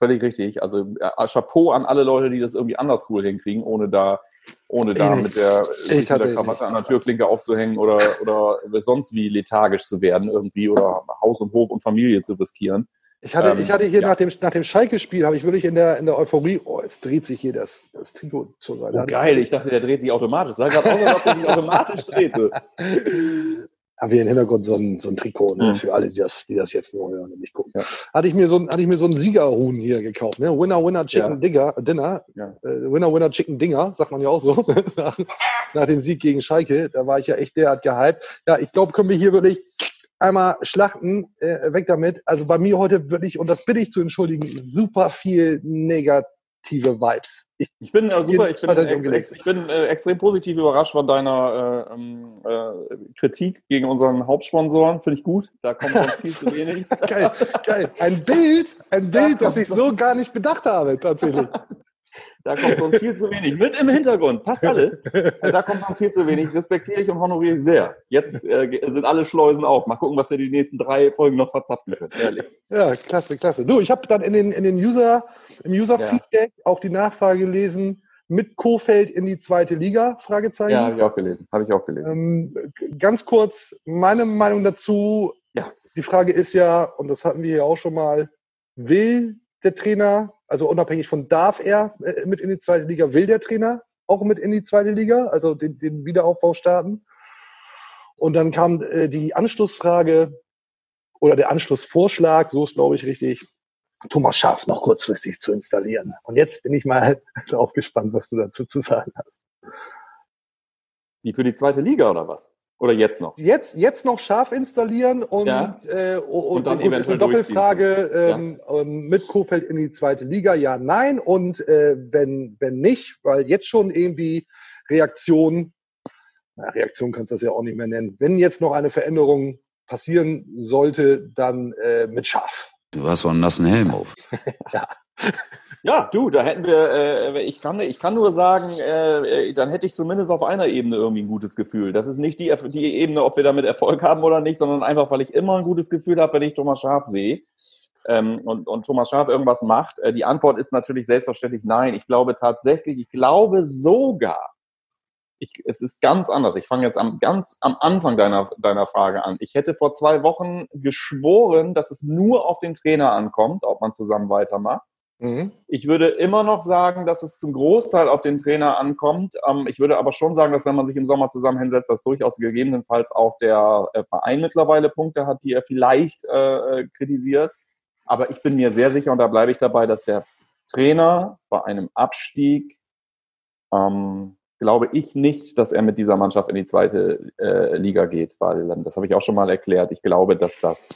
völlig richtig. Also äh, Chapeau an alle Leute, die das irgendwie anders cool hinkriegen, ohne da, ohne da Ich- mit der, mit der Krawatte an der Türklinke aufzuhängen oder, oder sonst wie lethargisch zu werden irgendwie oder Haus und Hof und Familie zu riskieren. Ich hatte, Ähm, ich hatte hier ja. nach dem, nach dem Schalke-Spiel, habe ich wirklich in der, in der Euphorie, oh, jetzt dreht sich hier das, das Trikot zur Seite. Oh, geil, ich dachte, der dreht sich automatisch. Sah gerade aus, als ob der sich (laughs) automatisch drehte. Haben wir im Hintergrund so ein, so ein Trikot, ne, Mhm. für alle, die das, die das jetzt nur hören und nicht gucken. Ja. Hatte ich mir so ein, hatte ich mir so ein Siegerhuhn hier gekauft, ne? Winner, Winner, Chicken Ja. Digger, Dinner. Ja. Äh, Winner, Winner, Chicken Dinger, sagt man ja auch so. (laughs) nach, nach dem Sieg gegen Schalke, da war ich ja echt derart gehypt. Ja, ich glaube, können wir hier wirklich einmal schlachten, äh, weg damit. Also bei mir heute wirklich, und das bitte ich zu entschuldigen, super viel negative Vibes. Ich, Ich bin äh, super, ich bin, ex, ex, ich bin äh, extrem positiv überrascht von deiner äh, ähm, äh, Kritik gegen unseren Hauptsponsoren. Finde ich gut. Da kommt sonst viel zu wenig. (laughs) geil, geil. Ein Bild, ein Bild, das ich so gar nicht bedacht habe, tatsächlich. (laughs) Da kommt sonst viel zu wenig. Mit im Hintergrund, passt alles. Da kommt sonst viel zu wenig. Respektiere ich und honoriere ich sehr. Jetzt äh, sind alle Schleusen auf. Mal gucken, was wir die nächsten drei Folgen noch verzapfen können. Ehrlich. Ja, klasse, klasse. Du, ich habe dann in den, in den User, im User-Feedback ja. auch die Nachfrage gelesen, mit Kofeld in die zweite Liga? Fragezeichen. Ja, habe ich auch gelesen. Habe ich auch gelesen. Ähm, ganz kurz meine Meinung dazu. Ja. Die Frage ist ja, und das hatten wir ja auch schon mal, will der Trainer, also unabhängig von darf er äh, mit in die zweite Liga, will der Trainer auch mit in die zweite Liga, also den, den Wiederaufbau starten? Und dann kam äh, die Anschlussfrage oder der Anschlussvorschlag, so ist glaube ich richtig, Thomas Schaf noch kurzfristig zu installieren. Und jetzt bin ich mal (laughs) drauf gespannt, was du dazu zu sagen hast. Wie für die zweite Liga oder was? Oder jetzt noch? Jetzt, jetzt noch scharf installieren und, ja. äh, und, und dann gut, ist eine Doppelfrage ähm, ja. Ähm, mit Kofeld in die zweite Liga, ja, nein. Und äh, wenn, wenn nicht, weil jetzt schon irgendwie Reaktion, na, Reaktion kannst du das ja auch nicht mehr nennen, wenn jetzt noch eine Veränderung passieren sollte, dann äh, mit scharf. Du hast so einen nassen Helm auf. (laughs) ja. Ja, du, da hätten wir, äh, ich, kann, ich kann nur sagen, äh, dann hätte ich zumindest auf einer Ebene irgendwie ein gutes Gefühl. Das ist nicht die, die Ebene, ob wir damit Erfolg haben oder nicht, sondern einfach, weil ich immer ein gutes Gefühl habe, wenn ich Thomas Schaf sehe ähm, und, und Thomas Schaf irgendwas macht. Äh, die Antwort ist natürlich selbstverständlich nein. Ich glaube tatsächlich, ich glaube sogar, ich, es ist ganz anders. Ich fange jetzt am, ganz am Anfang deiner, deiner Frage an. Ich hätte vor zwei Wochen geschworen, dass es nur auf den Trainer ankommt, ob man zusammen weitermacht. Mhm. Ich würde immer noch sagen, dass es zum Großteil auf den Trainer ankommt. Ähm, ich würde aber schon sagen, dass wenn man sich im Sommer zusammen hinsetzt, dass durchaus gegebenenfalls auch der äh, Verein mittlerweile Punkte hat, die er vielleicht äh, kritisiert. Aber ich bin mir sehr sicher, und da bleibe ich dabei, dass der Trainer bei einem Abstieg, ähm, glaube ich nicht, dass er mit dieser Mannschaft in die zweite äh, Liga geht, weil ähm, das habe ich auch schon mal erklärt. Ich glaube, dass das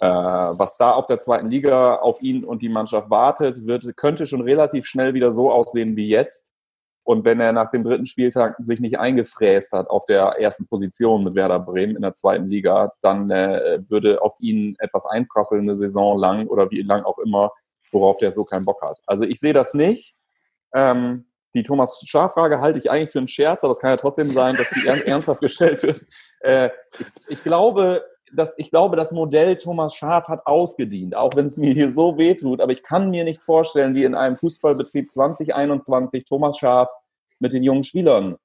äh, was da auf der zweiten Liga auf ihn und die Mannschaft wartet, wird, könnte schon relativ schnell wieder so aussehen wie jetzt. Und wenn er nach dem dritten Spieltag sich nicht eingefräst hat auf der ersten Position mit Werder Bremen in der zweiten Liga, dann äh, würde auf ihn etwas einprasseln eine Saison lang oder wie lang auch immer, worauf der so keinen Bock hat. Also ich sehe das nicht. Ähm, die Thomas Schaaf-Frage halte ich eigentlich für einen Scherz, aber es kann ja trotzdem sein, dass die ernsthaft gestellt wird. Äh, ich, ich, glaube, das, ich glaube, das Modell Thomas Schaf hat ausgedient, auch wenn es mir hier so wehtut. Aber ich kann mir nicht vorstellen, wie in einem Fußballbetrieb 2021 Thomas Schaf mit den jungen Spielern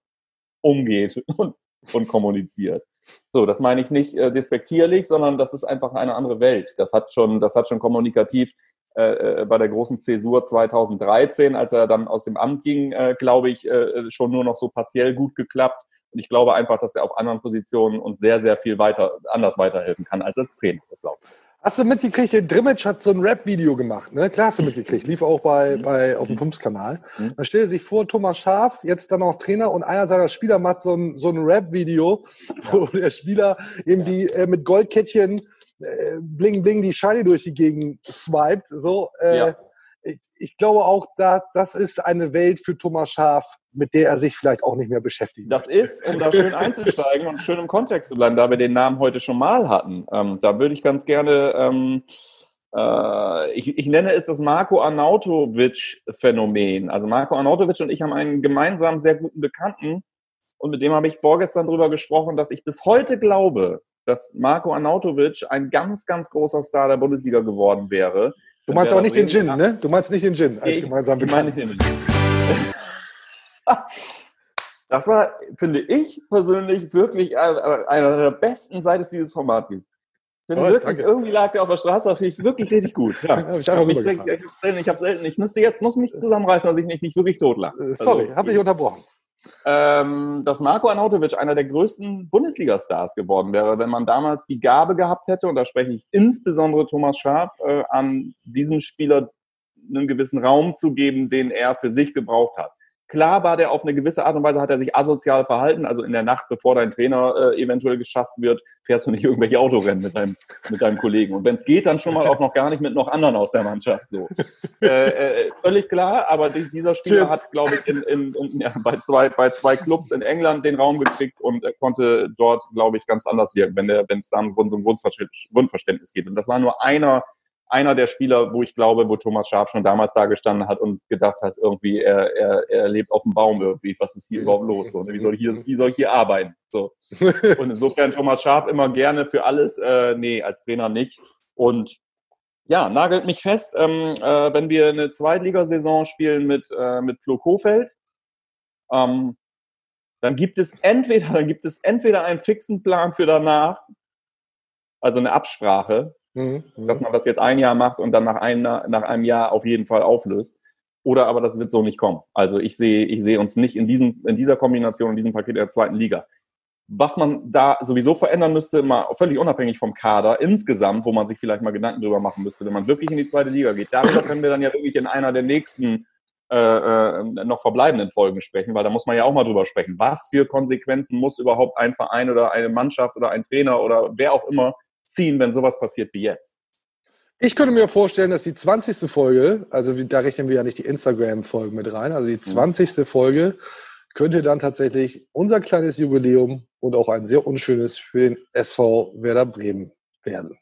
umgeht und, und kommuniziert. So, das meine ich nicht äh, despektierlich, sondern das ist einfach eine andere Welt. Das hat schon, das hat schon kommunikativ äh, äh bei der großen Zäsur 2013, als er dann aus dem Amt ging, äh, glaube ich, äh, schon nur noch so partiell gut geklappt. Und ich glaube einfach, dass er auf anderen Positionen uns sehr, sehr viel weiter, anders weiterhelfen kann als als Trainer. Das glaube ich. Hast du mitgekriegt, der Drimmitsch hat so ein Rap-Video gemacht, ne? Klar hast du mitgekriegt, lief auch bei, mhm. bei auf dem Fums-Kanal. Mhm. Man stellt sich vor, Thomas Schaf, jetzt dann auch Trainer und einer seiner Spieler macht so ein, so ein Rap-Video, wo der Spieler irgendwie äh, mit Goldkettchen äh, bling bling die Scheine durch die Gegend swiped. So, äh, ja. ich, ich glaube auch, da, das ist eine Welt für Thomas Schaf, mit der er sich vielleicht auch nicht mehr beschäftigt. Das ist, um da schön einzusteigen und schön im Kontext zu bleiben, da wir den Namen heute schon mal hatten, ähm, da würde ich ganz gerne, ähm, äh, ich, ich nenne es das Marco Arnautovic-Phänomen. Also Marco Arnautovic und ich haben einen gemeinsamen sehr guten Bekannten und mit dem habe ich vorgestern darüber gesprochen, dass ich bis heute glaube, dass Marco Arnautovic ein ganz, ganz großer Star der Bundesliga geworden wäre. Du meinst aber nicht den Gin, ne? Du meinst nicht den Gin als gemeinsamen Bekannten. Ich meine nicht den Gin. (laughs) Das war, finde ich persönlich, wirklich einer der besten Seiten, die dieses Format gibt. Ich finde oh, wirklich, danke. irgendwie lag der auf der Straße, das finde ich wirklich richtig gut. Ja. (laughs) ich habe selten, ich, hab selten, ich müsste jetzt, muss mich zusammenreißen, dass ich nicht, nicht wirklich tot lag. Äh, sorry, also, habe dich unterbrochen. Ähm, dass Marco Arnautovic einer der größten Bundesliga-Stars geworden wäre, wenn man damals die Gabe gehabt hätte, und da spreche ich insbesondere Thomas Schaf, äh, an diesen Spieler einen gewissen Raum zu geben, den er für sich gebraucht hat. Klar war der auf eine gewisse Art und Weise, hat er sich asozial verhalten. Also in der Nacht, bevor dein Trainer äh, eventuell geschasst wird, fährst du nicht (laughs) irgendwelche Autorennen mit deinem, mit deinem Kollegen. Und wenn es geht, dann schon mal auch noch gar nicht mit noch anderen aus der Mannschaft. So. Äh, äh, völlig klar, aber die, dieser Spieler hat, glaube ich, in, in, in, ja, bei, zwei, bei zwei Clubs in England den Raum gekriegt und er konnte dort, glaube ich, ganz anders wirken, wenn es da um so ein Grundverständnis geht. Und das war nur einer einer der Spieler, wo ich glaube, wo Thomas Schaaf schon damals da gestanden hat und gedacht hat, irgendwie, er, er, er lebt auf dem Baum irgendwie, was ist hier überhaupt los? So, ne? wie, soll ich hier, wie soll ich hier arbeiten? So. (laughs) Und insofern Thomas Schaaf immer gerne für alles, äh, nee, als Trainer nicht. Und ja, nagelt mich fest, ähm, äh, wenn wir eine Zweitligasaison spielen mit, äh, mit Flo Kofeld, ähm, dann gibt es entweder, (laughs) dann gibt es entweder einen fixen Plan für danach, also eine Absprache, mhm. dass man das jetzt ein Jahr macht und dann nach, ein, nach einem Jahr auf jeden Fall auflöst. Oder aber das wird so nicht kommen. Also ich sehe, ich sehe uns nicht in, diesem, in dieser Kombination, in diesem Paket der zweiten Liga. Was man da sowieso verändern müsste, mal völlig unabhängig vom Kader insgesamt, wo man sich vielleicht mal Gedanken drüber machen müsste, wenn man wirklich in die zweite Liga geht. Darüber können wir dann ja wirklich in einer der nächsten äh, äh, noch verbleibenden Folgen sprechen, weil da muss man ja auch mal drüber sprechen. Was für Konsequenzen muss überhaupt ein Verein oder eine Mannschaft oder ein Trainer oder wer auch immer ziehen, wenn sowas passiert wie jetzt? Ich könnte mir vorstellen, dass die 20. Folge, also da rechnen wir ja nicht die Instagram-Folgen mit rein, also die 20. Mhm. Folge könnte dann tatsächlich unser kleines Jubiläum und auch ein sehr unschönes für den SV Werder Bremen werden.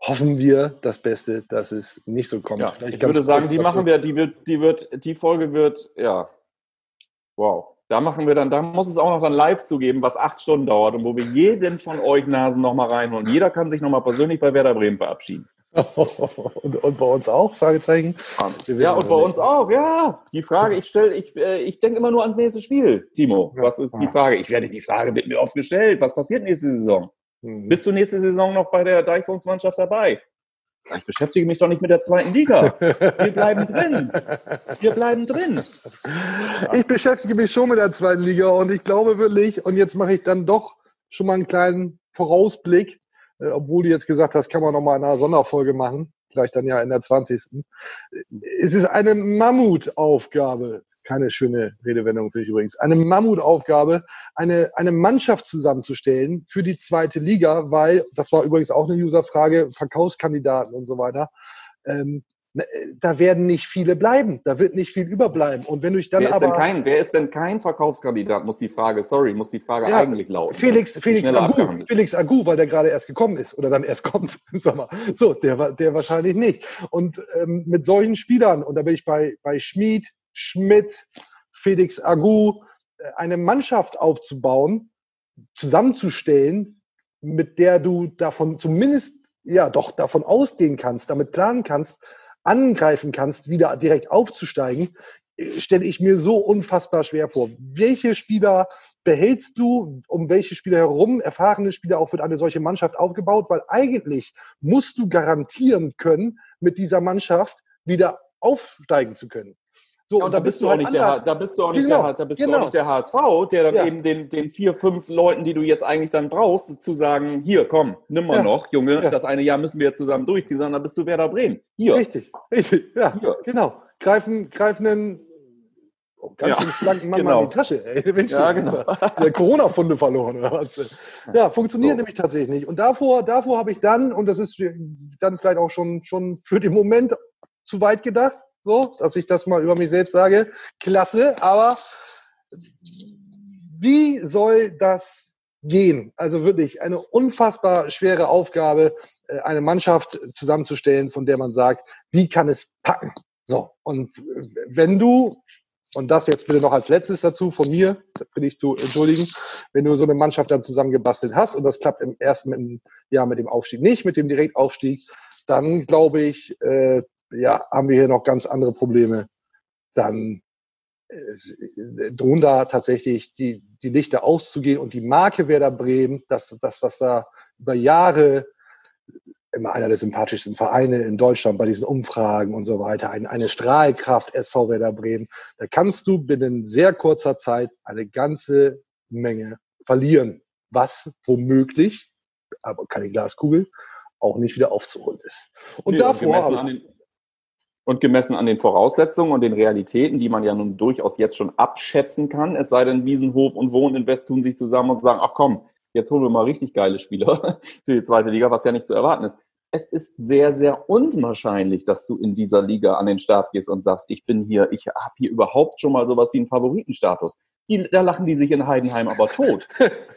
Hoffen wir das Beste, dass es nicht so kommt. Ja, ich würde sagen, die machen wir, die wird, die wird, die Folge wird, ja, wow. Da machen wir dann, da muss es auch noch dann live zugeben, was acht Stunden dauert und wo wir jeden von euch Nasen nochmal reinholen. Jeder kann sich nochmal persönlich bei Werder Bremen verabschieden. (laughs) und, und, bei uns auch? Fragezeichen. Ja, und bei uns auch, ja. Die Frage, ich stelle, ich, äh, ich denke immer nur ans nächste Spiel, Timo. Was ist die Frage? Ich werde die Frage wird mir oft gestellt. Was passiert nächste Saison? Mhm. Bist du nächste Saison noch bei der Deichfunksmannschaft dabei? Ich beschäftige mich doch nicht mit der zweiten Liga. Wir bleiben drin. Wir bleiben drin. Ich beschäftige mich schon mit der zweiten Liga und ich glaube wirklich, und jetzt mache ich dann doch schon mal einen kleinen Vorausblick, äh, obwohl du jetzt gesagt hast, kann man noch mal eine Sonderfolge machen, vielleicht dann ja in der 20. Es ist eine Mammutaufgabe, keine schöne Redewendung für dich übrigens, eine Mammutaufgabe, eine, eine Mannschaft zusammenzustellen für die zweite Liga, weil, das war übrigens auch eine Userfrage, Verkaufskandidaten und so weiter, ähm, Ne, da werden nicht viele bleiben, da wird nicht viel überbleiben. Und wenn du dich dann wer ist aber. Denn kein, wer ist denn kein Verkaufskandidat, muss die Frage, sorry, muss die Frage ja, eigentlich lauten. Felix, Felix Agu, Felix Agu, weil der gerade erst gekommen ist oder dann erst kommt, (laughs) sag mal. So, der, der wahrscheinlich nicht. Und ähm, mit solchen Spielern, und da bin ich bei, bei Schmid, Schmidt, Felix Agu, äh, eine Mannschaft aufzubauen, zusammenzustellen, mit der du davon zumindest ja doch davon ausgehen kannst, damit planen kannst, angreifen kannst, wieder direkt aufzusteigen, äh, stelle ich mir so unfassbar schwer vor. Welche Spieler behältst du, um welche Spieler herum, erfahrene Spieler auch wird eine solche Mannschaft aufgebaut? Weil eigentlich musst du garantieren können, mit dieser Mannschaft wieder aufsteigen zu können. So, ja, und, da, bist du auch nicht der, da bist du auch nicht genau, der, da bist genau. du auch nicht der HSV, der dann ja. eben den, den vier, fünf Leuten, die du jetzt eigentlich dann brauchst, zu sagen, hier, komm, nimm mal ja. noch, Junge, das eine Jahr müssen wir jetzt zusammen durchziehen, sondern da bist du Werder Bremen. Hier. Richtig, richtig, ja, hier. genau. Greifen, greifen einen oh, ganz schön schlanken Mann genau. mal in die Tasche. Ey, Mensch, ja, genau. Der Corona-Funde verloren oder was? Ja, funktioniert so. nämlich tatsächlich nicht. Und davor, davor habe ich dann, und das ist dann vielleicht auch schon, schon für den Moment zu weit gedacht, so, dass ich das mal über mich selbst sage. Klasse, aber wie soll das gehen? Also wirklich eine unfassbar schwere Aufgabe, äh, eine Mannschaft zusammenzustellen, von der man sagt, die kann es packen. So, und wenn du, und das jetzt bitte noch als letztes dazu von mir, bin ich zu entschuldigen, wenn du so eine Mannschaft dann zusammengebastelt hast und das klappt im ersten Jahr mit dem Aufstieg nicht, mit dem Direktaufstieg, dann glaube ich, äh, ja, haben wir hier noch ganz andere Probleme. Dann äh, drohen da tatsächlich die, die Lichter auszugehen und die Marke Werder Bremen, das, das, was da über Jahre immer einer der sympathischsten Vereine in Deutschland bei diesen Umfragen und so weiter, eine, eine Strahlkraft SV Werder Bremen, da kannst du binnen sehr kurzer Zeit eine ganze Menge verlieren, was womöglich, aber keine Glaskugel, auch nicht wieder aufzuholen ist. Und nee, davor und und gemessen an den Voraussetzungen und den Realitäten, die man ja nun durchaus jetzt schon abschätzen kann, es sei denn, Wiesenhof und Wohninvest tun sich zusammen und sagen, ach komm, jetzt holen wir mal richtig geile Spieler (laughs) für die zweite Liga, was ja nicht zu erwarten ist. Es ist sehr, sehr unwahrscheinlich, dass du in dieser Liga an den Start gehst und sagst, ich bin hier, ich habe hier überhaupt schon mal sowas wie einen Favoritenstatus. Die, da lachen die sich in Heidenheim aber tot.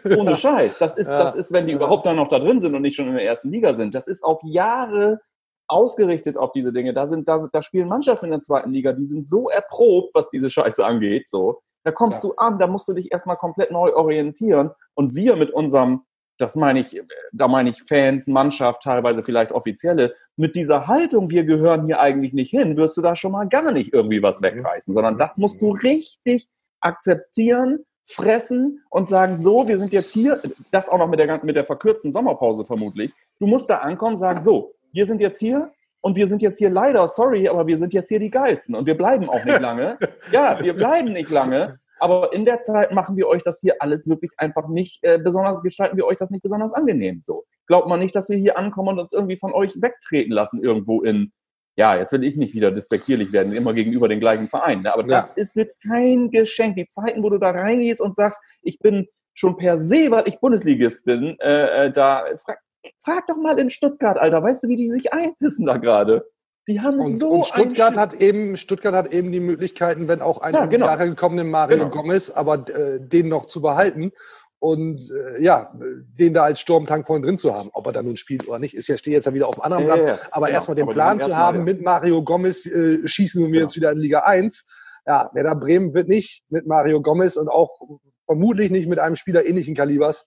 Ohne (laughs) Scheiß. Das ist, ja. das ist, wenn die überhaupt dann noch da drin sind und nicht schon in der ersten Liga sind. Das ist auf Jahre ausgerichtet auf diese Dinge. Da sind, da, da spielen Mannschaften in der zweiten Liga, die sind so erprobt, was diese Scheiße angeht, so. Da kommst ja. du an, da musst du dich erstmal komplett neu orientieren. Und wir mit unserem, das meine ich, da meine ich Fans, Mannschaft, teilweise vielleicht Offizielle, mit dieser Haltung, wir gehören hier eigentlich nicht hin, wirst du da schon mal gar nicht irgendwie was mhm. wegreißen, sondern das musst du richtig akzeptieren, fressen und sagen, so, wir sind jetzt hier, das auch noch mit der, mit der verkürzten Sommerpause vermutlich. Du musst da ankommen, sagen, so, wir sind jetzt hier, und wir sind jetzt hier leider, sorry, aber wir sind jetzt hier die Geilsten und wir bleiben auch nicht lange. ja, wir bleiben nicht lange, aber in der Zeit machen wir euch das hier alles wirklich einfach nicht äh, besonders, gestalten wir euch das nicht besonders angenehm so. Glaubt man nicht, dass wir hier ankommen und uns irgendwie von euch wegtreten lassen irgendwo in, ja, jetzt will ich nicht wieder despektierlich werden, immer gegenüber den gleichen Verein, ne? aber ja. das ist wird kein Geschenk. Die Zeiten, wo du da reingehst und sagst, ich bin schon per se, weil ich Bundesligist bin, äh, äh da frag, frag doch mal in Stuttgart, Alter, weißt du, wie die sich einpissen da gerade? Die haben und, so und Stuttgart hat eben Stuttgart hat eben die Möglichkeiten, wenn auch ein ja, genau. Jahre gekommenen Mario genau. Gomez, aber äh, den noch zu behalten und äh, ja, den da als Sturmtank vorhin drin zu haben. Ob er da nun spielt oder nicht, ist ja steht jetzt ja wieder auf dem anderen Blatt. Ja, ja, aber genau. erstmal den Plan zu haben, mit Mario Gomez äh, schießen wir genau. jetzt wieder in Liga 1. Ja, Werder Bremen wird nicht mit Mario Gomez und auch vermutlich nicht mit einem Spieler ähnlichen Kalibers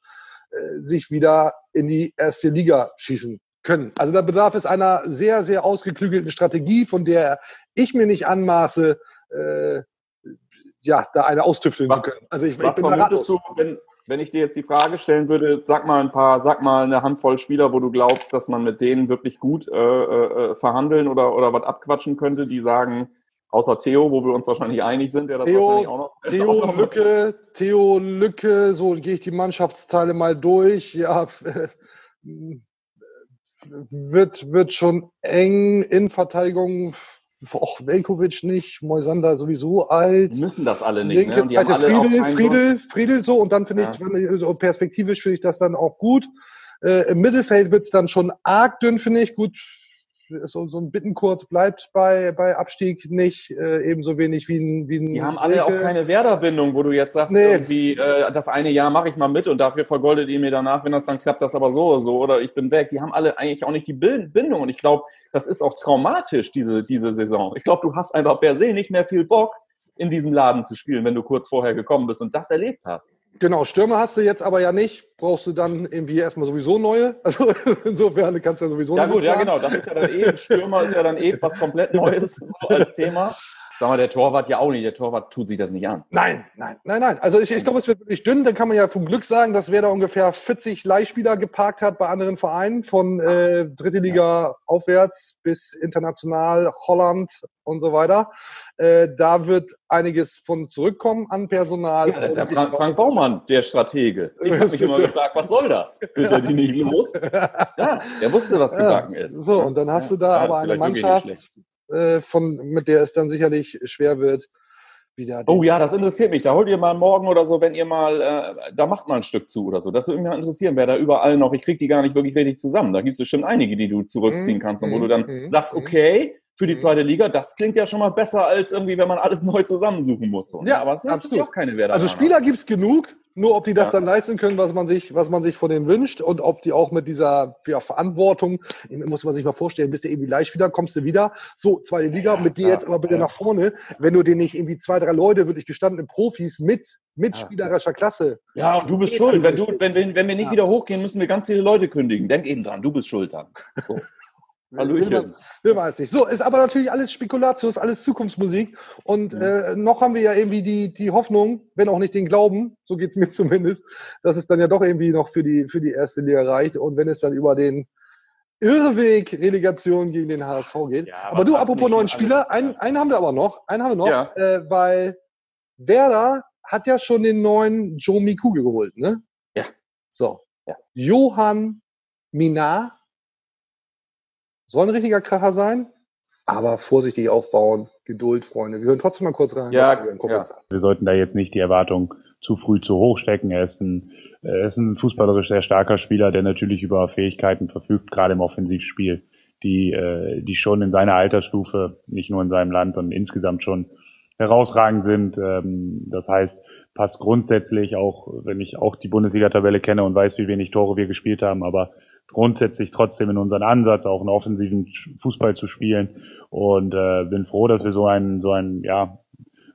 sich wieder in die erste Liga schießen können. Also da bedarf es einer sehr, sehr ausgeklügelten Strategie, von der ich mir nicht anmaße, äh, ja, da eine austüfteln was, zu können. Also ich, was ich bin vermutest du, wenn, wenn ich dir jetzt die Frage stellen würde, sag mal ein paar, sag mal eine Handvoll Spieler, wo du glaubst, dass man mit denen wirklich gut äh, äh, verhandeln oder, oder was abquatschen könnte, die sagen, außer Theo, wo wir uns wahrscheinlich einig sind, der das Theo, wahrscheinlich auch noch. Theo (laughs) auch noch Lücke, Theo Lücke, so gehe ich die Mannschaftsteile mal durch. Ja, wird, wird schon eng in Verteidigung. Auch Velkovic nicht, Moisander sowieso alt. Die müssen das alle nicht. Linke, ne? die haben alle Friedel, Friedel, Friedel so und dann finde ja. ich, so perspektivisch finde ich das dann auch gut. Äh, Im Mittelfeld wird's dann schon arg dünn, finde ich. Gut, so, so ein Bittenkurt bleibt bei, bei Abstieg nicht, äh, ebenso wenig wie ein, wie ein Die haben alle auch keine Werderbindung, wo du jetzt sagst, nee. irgendwie, äh, das eine Jahr mache ich mal mit und dafür vergoldet ihr mir danach, wenn das dann klappt, das aber so oder so oder ich bin weg. Die haben alle eigentlich auch nicht die Bindung und ich glaube, das ist auch traumatisch, diese, diese Saison. Ich glaube, du hast einfach per se nicht mehr viel Bock, in diesem Laden zu spielen, wenn du kurz vorher gekommen bist und das erlebt hast. Genau, Stürmer hast du jetzt aber ja nicht. Brauchst du dann irgendwie erstmal sowieso neue. (laughs) Also insofern kannst du ja sowieso Ja gut, ja genau. Das ist ja dann eh, Stürmer ist ja dann eh was komplett Neues so als Thema. Sag mal, der Torwart ja auch nicht. Der Torwart tut sich das nicht an. Nein, nein, nein, nein. Also ich, ich glaube, es wird wirklich dünn. Dann kann man ja vom Glück sagen, dass wer da ungefähr 40 Leihspieler geparkt hat bei anderen Vereinen, von äh, dritte Liga ja. aufwärts bis international, Holland und so weiter. Äh, da wird einiges von zurückkommen an Personal. Ja, das ist ja Frank, Frank Baumann, der Stratege. Ich habe mich immer gefragt, was soll das? Er die nicht los? (laughs) Ja, er wusste, was gebacken ja, ist. So, und dann hast du da aber eine Mannschaft, äh, von, mit der es dann sicherlich schwer wird. Wieder oh ja, das interessiert mich. Da holt ihr mal morgen oder so, wenn ihr mal, äh, da macht mal ein Stück zu oder so. Das würde mich mal interessieren, wer da überall noch, ich kriege die gar nicht wirklich richtig zusammen. Da gibt es bestimmt einige, die du zurückziehen mhm. kannst und wo du mhm. dann mhm. sagst, okay, für die zweite Liga, das klingt ja schon mal besser, als irgendwie, wenn man alles (laughs) neu zusammensuchen muss. Ja, aber es absolut. auch keine Werte. Also Spieler gibt es genug, nur ob die das ja. dann leisten können, was man sich, was man sich von denen wünscht und ob die auch mit dieser ja, Verantwortung, muss man sich mal vorstellen, bist du irgendwie leicht wieder, kommst du wieder, so, zweite Liga, ja, mit dir jetzt aber bitte nach vorne, wenn du den nicht irgendwie zwei, drei Leute, wirklich gestandene Profis mit, mit spielerischer Klasse. Ja, und du bist schuld. Wenn, du, wenn, wenn, wenn wir nicht wieder hochgehen, müssen wir ganz viele Leute kündigen. Denk eben dran, du bist schuld dann. So. (laughs) Hallöchen. Will man, will man es nicht. So, ist aber natürlich alles Spekulatius, alles Zukunftsmusik. Und mhm. äh, noch haben wir ja irgendwie die, die Hoffnung, wenn auch nicht den Glauben, so geht's mir (laughs) zumindest, dass es dann ja doch irgendwie noch für die, für die erste Liga reicht. Und wenn es dann über den Irrweg Relegation gegen den HSV geht. Ja, aber du, apropos neuen Spieler, einen, einen haben wir aber noch, einen haben wir noch, ja. äh, weil Werder hat ja schon den neuen Joe Miku geholt, ne? Ja. So. Ja. Johann Minar soll ein richtiger Kracher sein, aber vorsichtig aufbauen. Geduld, Freunde. Wir hören trotzdem mal kurz rein. Ja, ja. Wir sollten da jetzt nicht die Erwartung zu früh zu hoch stecken. Er ist ein, er ist ein fußballerisch sehr starker Spieler, der natürlich über Fähigkeiten verfügt, gerade im Offensivspiel, die, äh, die schon in seiner Altersstufe, nicht nur in seinem Land, sondern insgesamt schon herausragend sind. Ähm, das heißt, passt grundsätzlich auch, wenn ich auch die Bundesliga-Tabelle kenne und weiß, wie wenig Tore wir gespielt haben, aber grundsätzlich trotzdem in unseren Ansatz, auch einen offensiven Fußball zu spielen und äh, bin froh, dass wir so ein, so ein, ja,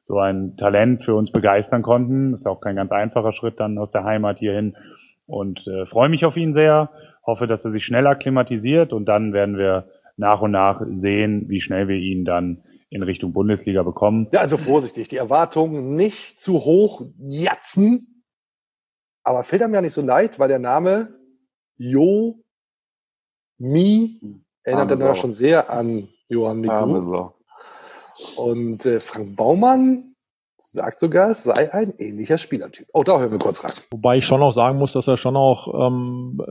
so ein Talent für uns begeistern konnten. Ist auch kein ganz einfacher Schritt dann aus der Heimat hierhin und äh, freue mich auf ihn sehr. Hoffe, dass er sich schnell akklimatisiert und dann werden wir nach und nach sehen, wie schnell wir ihn dann in Richtung Bundesliga bekommen. Ja, also vorsichtig, die Erwartungen nicht zu hoch jatzen, aber fällt einem ja nicht so leicht, weil der Name Jo Mi erinnert dann ja schon sehr an Johann Miku. Und äh, Frank Baumann sagt sogar, es sei ein ähnlicher Spielertyp. Oh, da hören wir kurz rein. Wobei ich schon auch sagen muss, dass er schon auch ähm,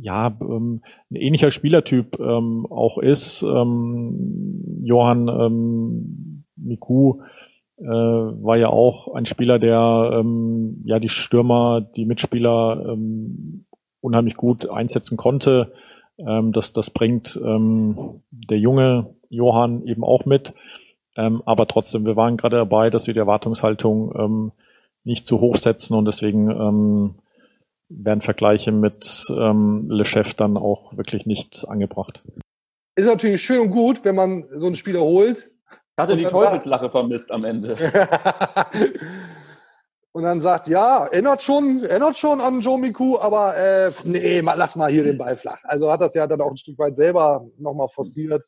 ja ähm, ein ähnlicher Spielertyp ähm, auch ist. Ähm, Johann ähm, Miku äh, war ja auch ein Spieler, der ähm, ja die Stürmer, die Mitspieler ähm, unheimlich gut einsetzen konnte. Ähm, das, das bringt ähm, der junge Johann eben auch mit. Ähm, aber trotzdem, wir waren gerade dabei, dass wir die Erwartungshaltung ähm, nicht zu hoch setzen und deswegen ähm, werden Vergleiche mit ähm, Le Chef dann auch wirklich nicht angebracht. Ist natürlich schön und gut, wenn man so einen Spieler holt. Ich hatte die Teufelslache vermisst am Ende. (laughs) (laughs) und dann sagt, ja, erinnert schon, erinnert schon an Joe Miku, aber äh, nee, mal, lass mal hier den Ball flach. Also hat das ja dann auch ein Stück weit selber nochmal forciert.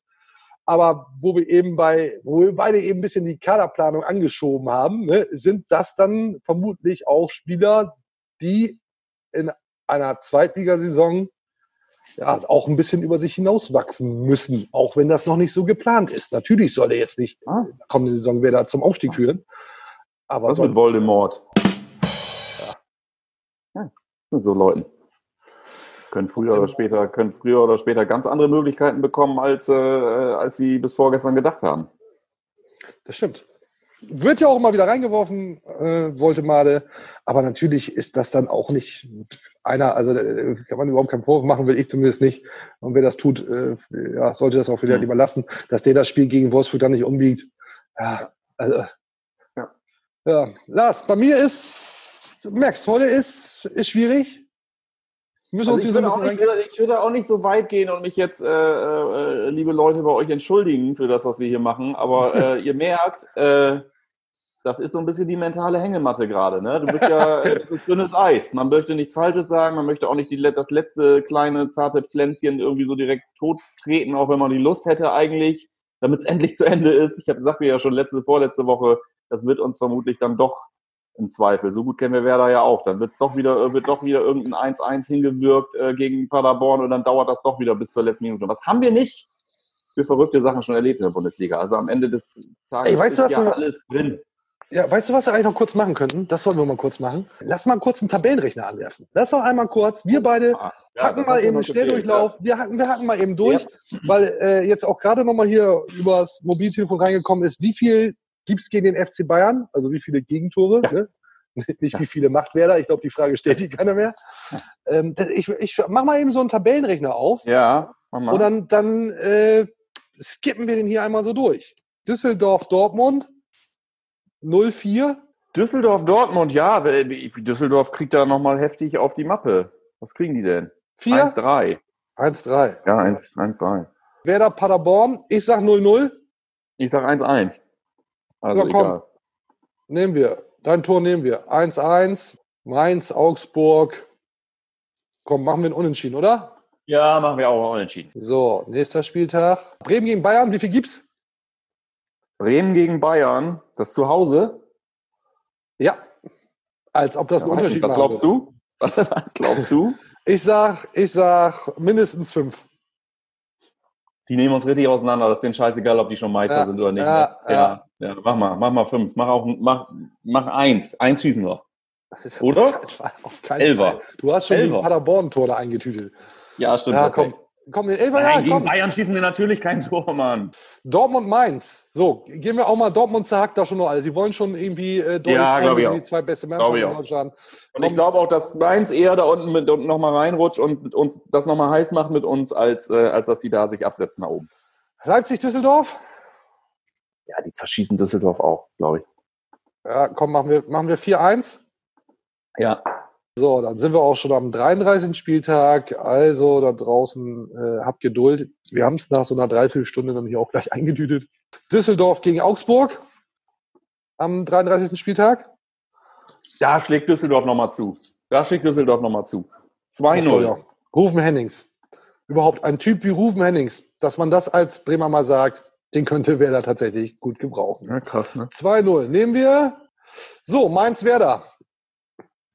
Aber wo wir eben bei, wo wir beide eben ein bisschen die Kaderplanung angeschoben haben, ne, sind das dann vermutlich auch Spieler, die in einer Zweitligasaison ja, auch ein bisschen über sich hinauswachsen müssen, auch wenn das noch nicht so geplant ist. Natürlich soll er jetzt nicht ah. kommende Saison wieder zum Aufstieg führen. Aber Was mit Voldemort? Ja. Mit so Leuten. Können früher oder später, können früher oder später ganz andere Möglichkeiten bekommen, als, äh, als sie bis vorgestern gedacht haben. Das stimmt. Wird ja auch immer wieder reingeworfen, äh, wollte Made. Aber natürlich ist das dann auch nicht einer, also äh, kann man überhaupt keinen Vorwurf machen, will ich zumindest nicht. Und wer das tut, äh, ja, sollte das auch wieder mhm. lieber lassen, dass der das Spiel gegen Wolfsburg dann nicht umbiegt. Ja, also ja, Lars, bei mir ist, du merkst, heute ist, ist schwierig. Müssen also uns ich, würde auch nicht, ich würde auch nicht so weit gehen und mich jetzt, äh, äh, liebe Leute, bei euch entschuldigen für das, was wir hier machen. Aber (laughs) äh, ihr merkt, äh, das ist so ein bisschen die mentale Hängematte gerade. Ne? Du bist ja, (laughs) das ist dünnes Eis. Man möchte nichts Falsches sagen, man möchte auch nicht die, das letzte kleine zarte Pflänzchen irgendwie so direkt tot treten, auch wenn man die Lust hätte eigentlich, damit es (laughs) endlich zu Ende ist. Ich habe gesagt, wir ja schon letzte, vorletzte Woche, das wird uns vermutlich dann doch im Zweifel. So gut kennen wir Werder ja auch. Dann wird's doch wieder, wird doch wieder irgendein 1-1 hingewirkt äh, gegen Paderborn und dann dauert das doch wieder bis zur letzten Minute. Was haben wir nicht für verrückte Sachen schon erlebt in der Bundesliga? Also am Ende des Tages Ey, weißt ist du, ja alles drin. Ja, weißt du, was wir eigentlich noch kurz machen könnten? Das sollen wir mal kurz machen. Lass mal kurz einen Tabellenrechner anwerfen. Lass doch einmal kurz, wir beide ah, ja, hacken mal eben einen Schnelldurchlauf. Ja. Wir, hacken, wir hacken mal eben durch, ja. weil äh, jetzt auch gerade nochmal hier übers Mobiltelefon reingekommen ist, wie viel gibt's gegen den FC Bayern? Also wie viele Gegentore? Ne? Nicht wie viele macht wer da. Ich glaube, die Frage stellt die keiner mehr. Ähm, ich, ich mach mal eben so einen Tabellenrechner auf. Ja, mach mal. Und dann, dann äh, skippen wir den hier einmal so durch. Düsseldorf, Dortmund, 0-4. Düsseldorf, Dortmund, ja. Düsseldorf kriegt da nochmal heftig auf die Mappe. Was kriegen die denn? 1-3. 1-3. Ja, 1-3. Werder, Paderborn, ich sag 0-0. Ich sag 1-1. Also ja, komm, egal. Nehmen wir. Dein Tor nehmen wir. 1-1. Mainz, Augsburg. Komm, machen wir einen Unentschieden, oder? Ja, machen wir auch Unentschieden. So, nächster Spieltag. Bremen gegen Bayern, wie viel gibt's? Bremen gegen Bayern, das zu Hause? Ja. Als ob das ein ja, Unterschied Was glaubst du? (laughs) Was glaubst du? Ich sag, ich sag mindestens fünf. Die nehmen uns richtig auseinander. Das ist denen scheißegal, ob die schon Meister ja, sind oder nicht. Ja, ne? ja. Ja, mach mal, mach mal fünf. Mach auch, mach, mach eins. Eins schießen wir. Oder? Auf keinen Elfer. Fall. Du hast schon Elfer. die Paderborn-Tor da eingetütet. Ja, stimmt. Ja, komm, Komm, den Elfer, Nein, ja, gegen komm. Bayern schießen wir natürlich kein Tor, Mann. Dortmund Mainz. So, gehen wir auch mal. Dortmund zerhackt da schon noch alles. Sie wollen schon irgendwie äh, deutlich ja, zeigen, dass sie die zwei beste Mannschaften in Deutschland. Und ich glaube auch, dass Mainz eher da unten mit, unten nochmal reinrutscht und uns das nochmal heiß macht mit uns, als, äh, als dass die da sich absetzen nach oben. Leipzig, Düsseldorf? Ja, die zerschießen Düsseldorf auch, glaube ich. Ja, komm, machen wir, machen wir 4-1. Ja. So, dann sind wir auch schon am 33. Spieltag. Also da draußen äh, habt Geduld. Wir haben es nach so einer Dreiviertelstunde dann hier auch gleich (laughs) eingetütet. Düsseldorf gegen Augsburg am 33. Spieltag. Da schlägt Düsseldorf nochmal zu. Da schlägt Düsseldorf nochmal zu. Das war 2-0. ja. Rufen Hennings. Überhaupt ein Typ wie Rufen Hennings, dass man das als Bremer mal sagt, den könnte Werder tatsächlich gut gebrauchen. Ja, krass, ne? 2-0. Nehmen wir. So, Mainz-Werder.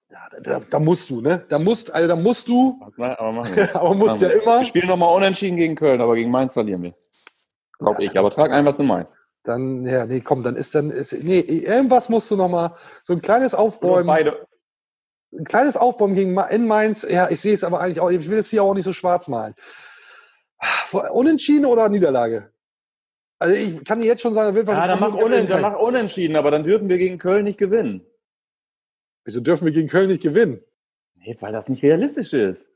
Ja, da, da, musst du, ne? Da musst, also da musst du, Aber machen (laughs) wir. aber musst Machen ja wir. immer. Wir spielen nochmal unentschieden gegen Köln, aber gegen Mainz verlieren wir. Glaub ich. Aber trag ein, was du meinst. Dann, ja, nee, komm, dann ist dann, ist, nee, irgendwas musst du noch mal, so ein kleines Aufbäumen, Beide. ein kleines Aufbäumen gegen in Mainz, ja, ich sehe es aber eigentlich auch, ich will es hier auch nicht so schwarz malen. Unentschieden oder Niederlage? Also ich kann dir jetzt schon sagen, er will Ja, dann mach, unen, dann mach unentschieden, aber dann dürfen wir gegen Köln nicht gewinnen. Wieso dürfen wir gegen Köln nicht gewinnen? Nee, weil das nicht realistisch ist.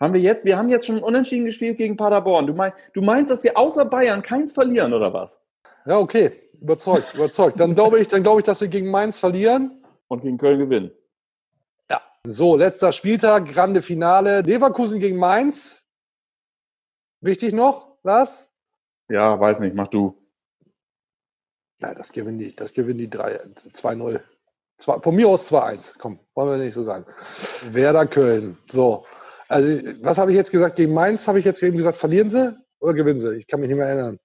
Haben wir jetzt, wir haben jetzt schon unentschieden gespielt gegen Paderborn. Du, mein, du meinst, dass wir außer Bayern keins verlieren, oder was? Ja, okay, überzeugt, überzeugt. Dann glaube ich, dann glaube ich, dass wir gegen Mainz verlieren. Und gegen Köln gewinnen. So, letzter Spieltag, grande Finale, Leverkusen gegen Mainz. Wichtig noch, Lars? Ja, weiß nicht, mach du. Nein, das gewinnen die, das gewinnen die drei, 2-0. Zwei- Von mir aus 2-1. Komm, wollen wir nicht so sagen. Werder Köln. So. Also, was habe ich jetzt gesagt? Gegen Mainz habe ich jetzt eben gesagt, verlieren sie oder gewinnen sie? Ich kann mich nicht mehr erinnern.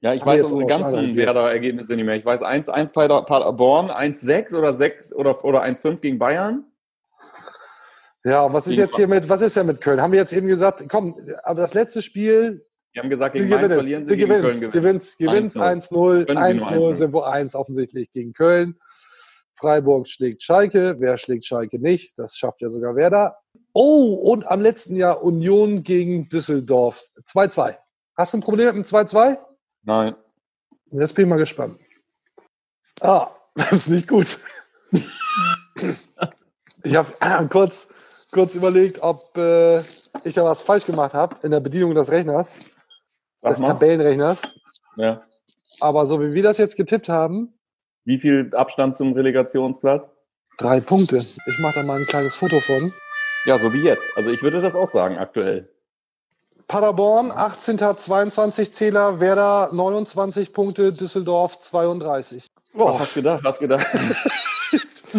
Ja, ich Haben weiß jetzt unsere ganzen. Werder-Ergebnisse nicht mehr. Ich weiß 1-1 bei der- Paderborn, 1-6 oder 6 oder, oder 1-5 gegen Bayern. Ja, und was ist Gegen jetzt hier mit, was ist denn mit Köln? Haben wir jetzt eben gesagt, komm, aber das letzte Spiel, Die haben gesagt, sie gegen Mainz gewinnen, verlieren sie, sie gegen Köln gewinnen, gewinnen. gewinnt, gewinnt 1-0, 1-0. Können sie nur 1-0 1-0. sind wohl 1 offensichtlich gegen Köln. Freiburg schlägt Schalke, wer schlägt Schalke nicht? Das schafft ja sogar Werder. Oh, und am letzten Jahr Union gegen Düsseldorf. 2-2. Hast du ein Problem mit dem 2-2? Nein. Jetzt bin ich mal gespannt. Ah, (laughs) das ist nicht gut. Ich habe kurz, kurz überlegt, ob äh, ich da was falsch gemacht habe in der Bedienung des Rechners, Des. Tabellenrechners. Ja. Aber so wie wir das jetzt getippt haben, Wie viel Abstand zum Relegationsplatz? drei Punkte. Ich mache da mal ein kleines Foto von. Ja, so wie jetzt. Also ich würde das auch sagen, aktuell. Paderborn, 18. 22 Zähler, Werder 29 Punkte, Düsseldorf 32. Was Oh, hast du gedacht? Hast gedacht? (laughs)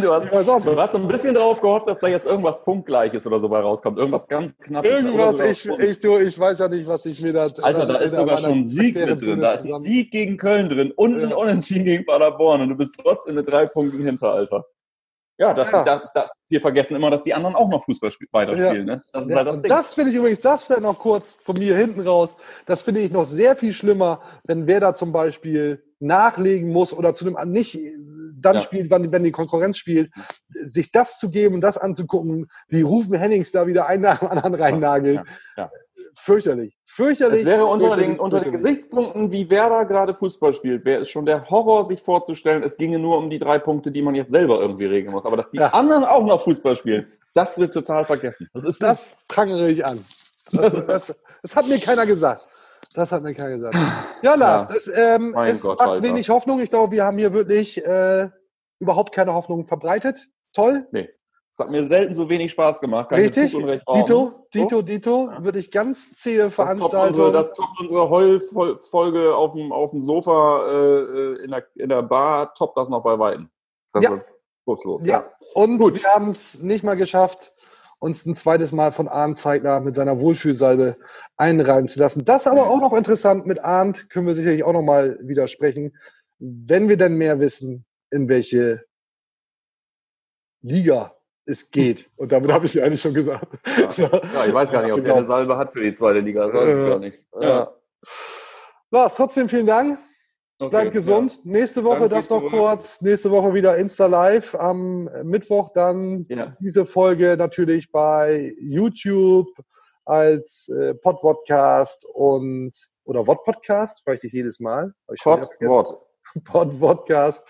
du, hast, du hast ein bisschen darauf gehofft, dass da jetzt irgendwas Punktgleiches oder so bei rauskommt. Irgendwas ganz knappes. Irgendwas, ich, ich, du, ich weiß ja nicht, was ich mir da. Alter, da ist sogar schon ein Sieg mit drin. Da ist ein Sieg gegen Köln drin und ein. Unentschieden gegen Paderborn und du bist trotzdem mit drei Punkten hinter, Alter. Ja, das, Ja. Da, da, wir vergessen immer, dass die anderen auch noch Fußball spiel- weiterspielen. Ne? Das ist Ja, halt das Ding. das finde ich übrigens, das vielleicht noch kurz von mir hinten raus, das finde ich noch sehr viel schlimmer, wenn wer da zum Beispiel nachlegen muss oder zu dem nicht dann Ja. spielt, wann, wenn die Konkurrenz spielt, sich das zu geben und das anzugucken, wie Rufen Hennings da wieder einen nach dem anderen reinnagelt. ja, ja. Fürchterlich. Fürchterlich. Es wäre unter den, unter den. Gesichtspunkten, wie Werder gerade Fußball spielt, wäre es schon der Horror, sich vorzustellen, es ginge nur um die drei Punkte, die man jetzt selber irgendwie regeln muss. Aber dass die Ja. anderen auch noch Fußball spielen, das wird total vergessen. Das ist Das prangere ich an. Das, (laughs) das, das hat mir keiner gesagt. Das hat mir keiner gesagt. Ja, Lars, Ja. es, ähm, es Gott, macht Alter. wenig Hoffnung. Ich glaube, wir haben hier wirklich äh, überhaupt keine Hoffnung verbreitet. Toll. Nee. Es hat mir selten so wenig Spaß gemacht. Kann ich Richtig. Dito, Dito. Dito. Ja. Würde ich ganz zähe Das toppt unsere, Veranstaltung. das toppt unsere Heulfolge auf dem, auf dem Sofa äh, in, der, in der Bar, toppt das noch bei Weitem. Das Ja. ist kurzlos. Ja. Und Gut. wir haben es nicht mal geschafft, uns ein zweites Mal von Arndt Zeigler mit seiner Wohlfühlsalbe einreiben zu lassen. Das aber auch noch interessant. Mit Arndt können wir sicherlich auch noch mal widersprechen, wenn wir denn mehr wissen, in welche Liga es geht. Und damit habe ich ja eigentlich schon gesagt. Ja. Ja, ich weiß gar nicht, ob der eine Salbe hat für die zweite Liga. Das weiß ich Äh, gar nicht. Ja. Lars, trotzdem vielen Dank. Okay, Bleib gesund. Nächste Woche Danke, das noch kurz. Nächste Woche wieder Insta Live. Am Mittwoch dann Ja. diese Folge natürlich bei YouTube als äh, Pod-Podcast und oder Wod-Podcast, frage ich dich jedes Mal. Ich Pod. Wort. Pod-Podcast,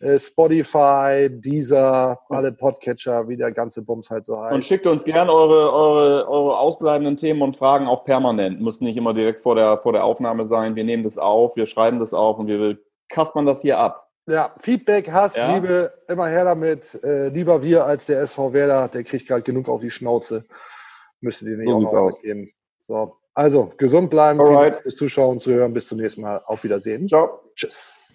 äh, Spotify, Deezer, alle Podcatcher, wie der ganze Bums halt so Und heißt. schickt uns gerne eure, eure, eure ausbleibenden Themen und Fragen auch permanent. Muss nicht immer direkt vor der, vor der Aufnahme sein. Wir nehmen das auf, wir schreiben das auf und wir kaspern das hier ab. Ja, Feedback, Hass, Ja. Liebe, immer her damit. Äh, lieber wir als der SV Werder, der kriegt gerade genug auf die Schnauze. Müsstet ihr nicht So auch noch aus. mitgeben. So, also gesund bleiben, Alright. Fürs Zuschauen, Zuhören. Bis zum nächsten Mal. Auf Wiedersehen. Ciao. Tschüss.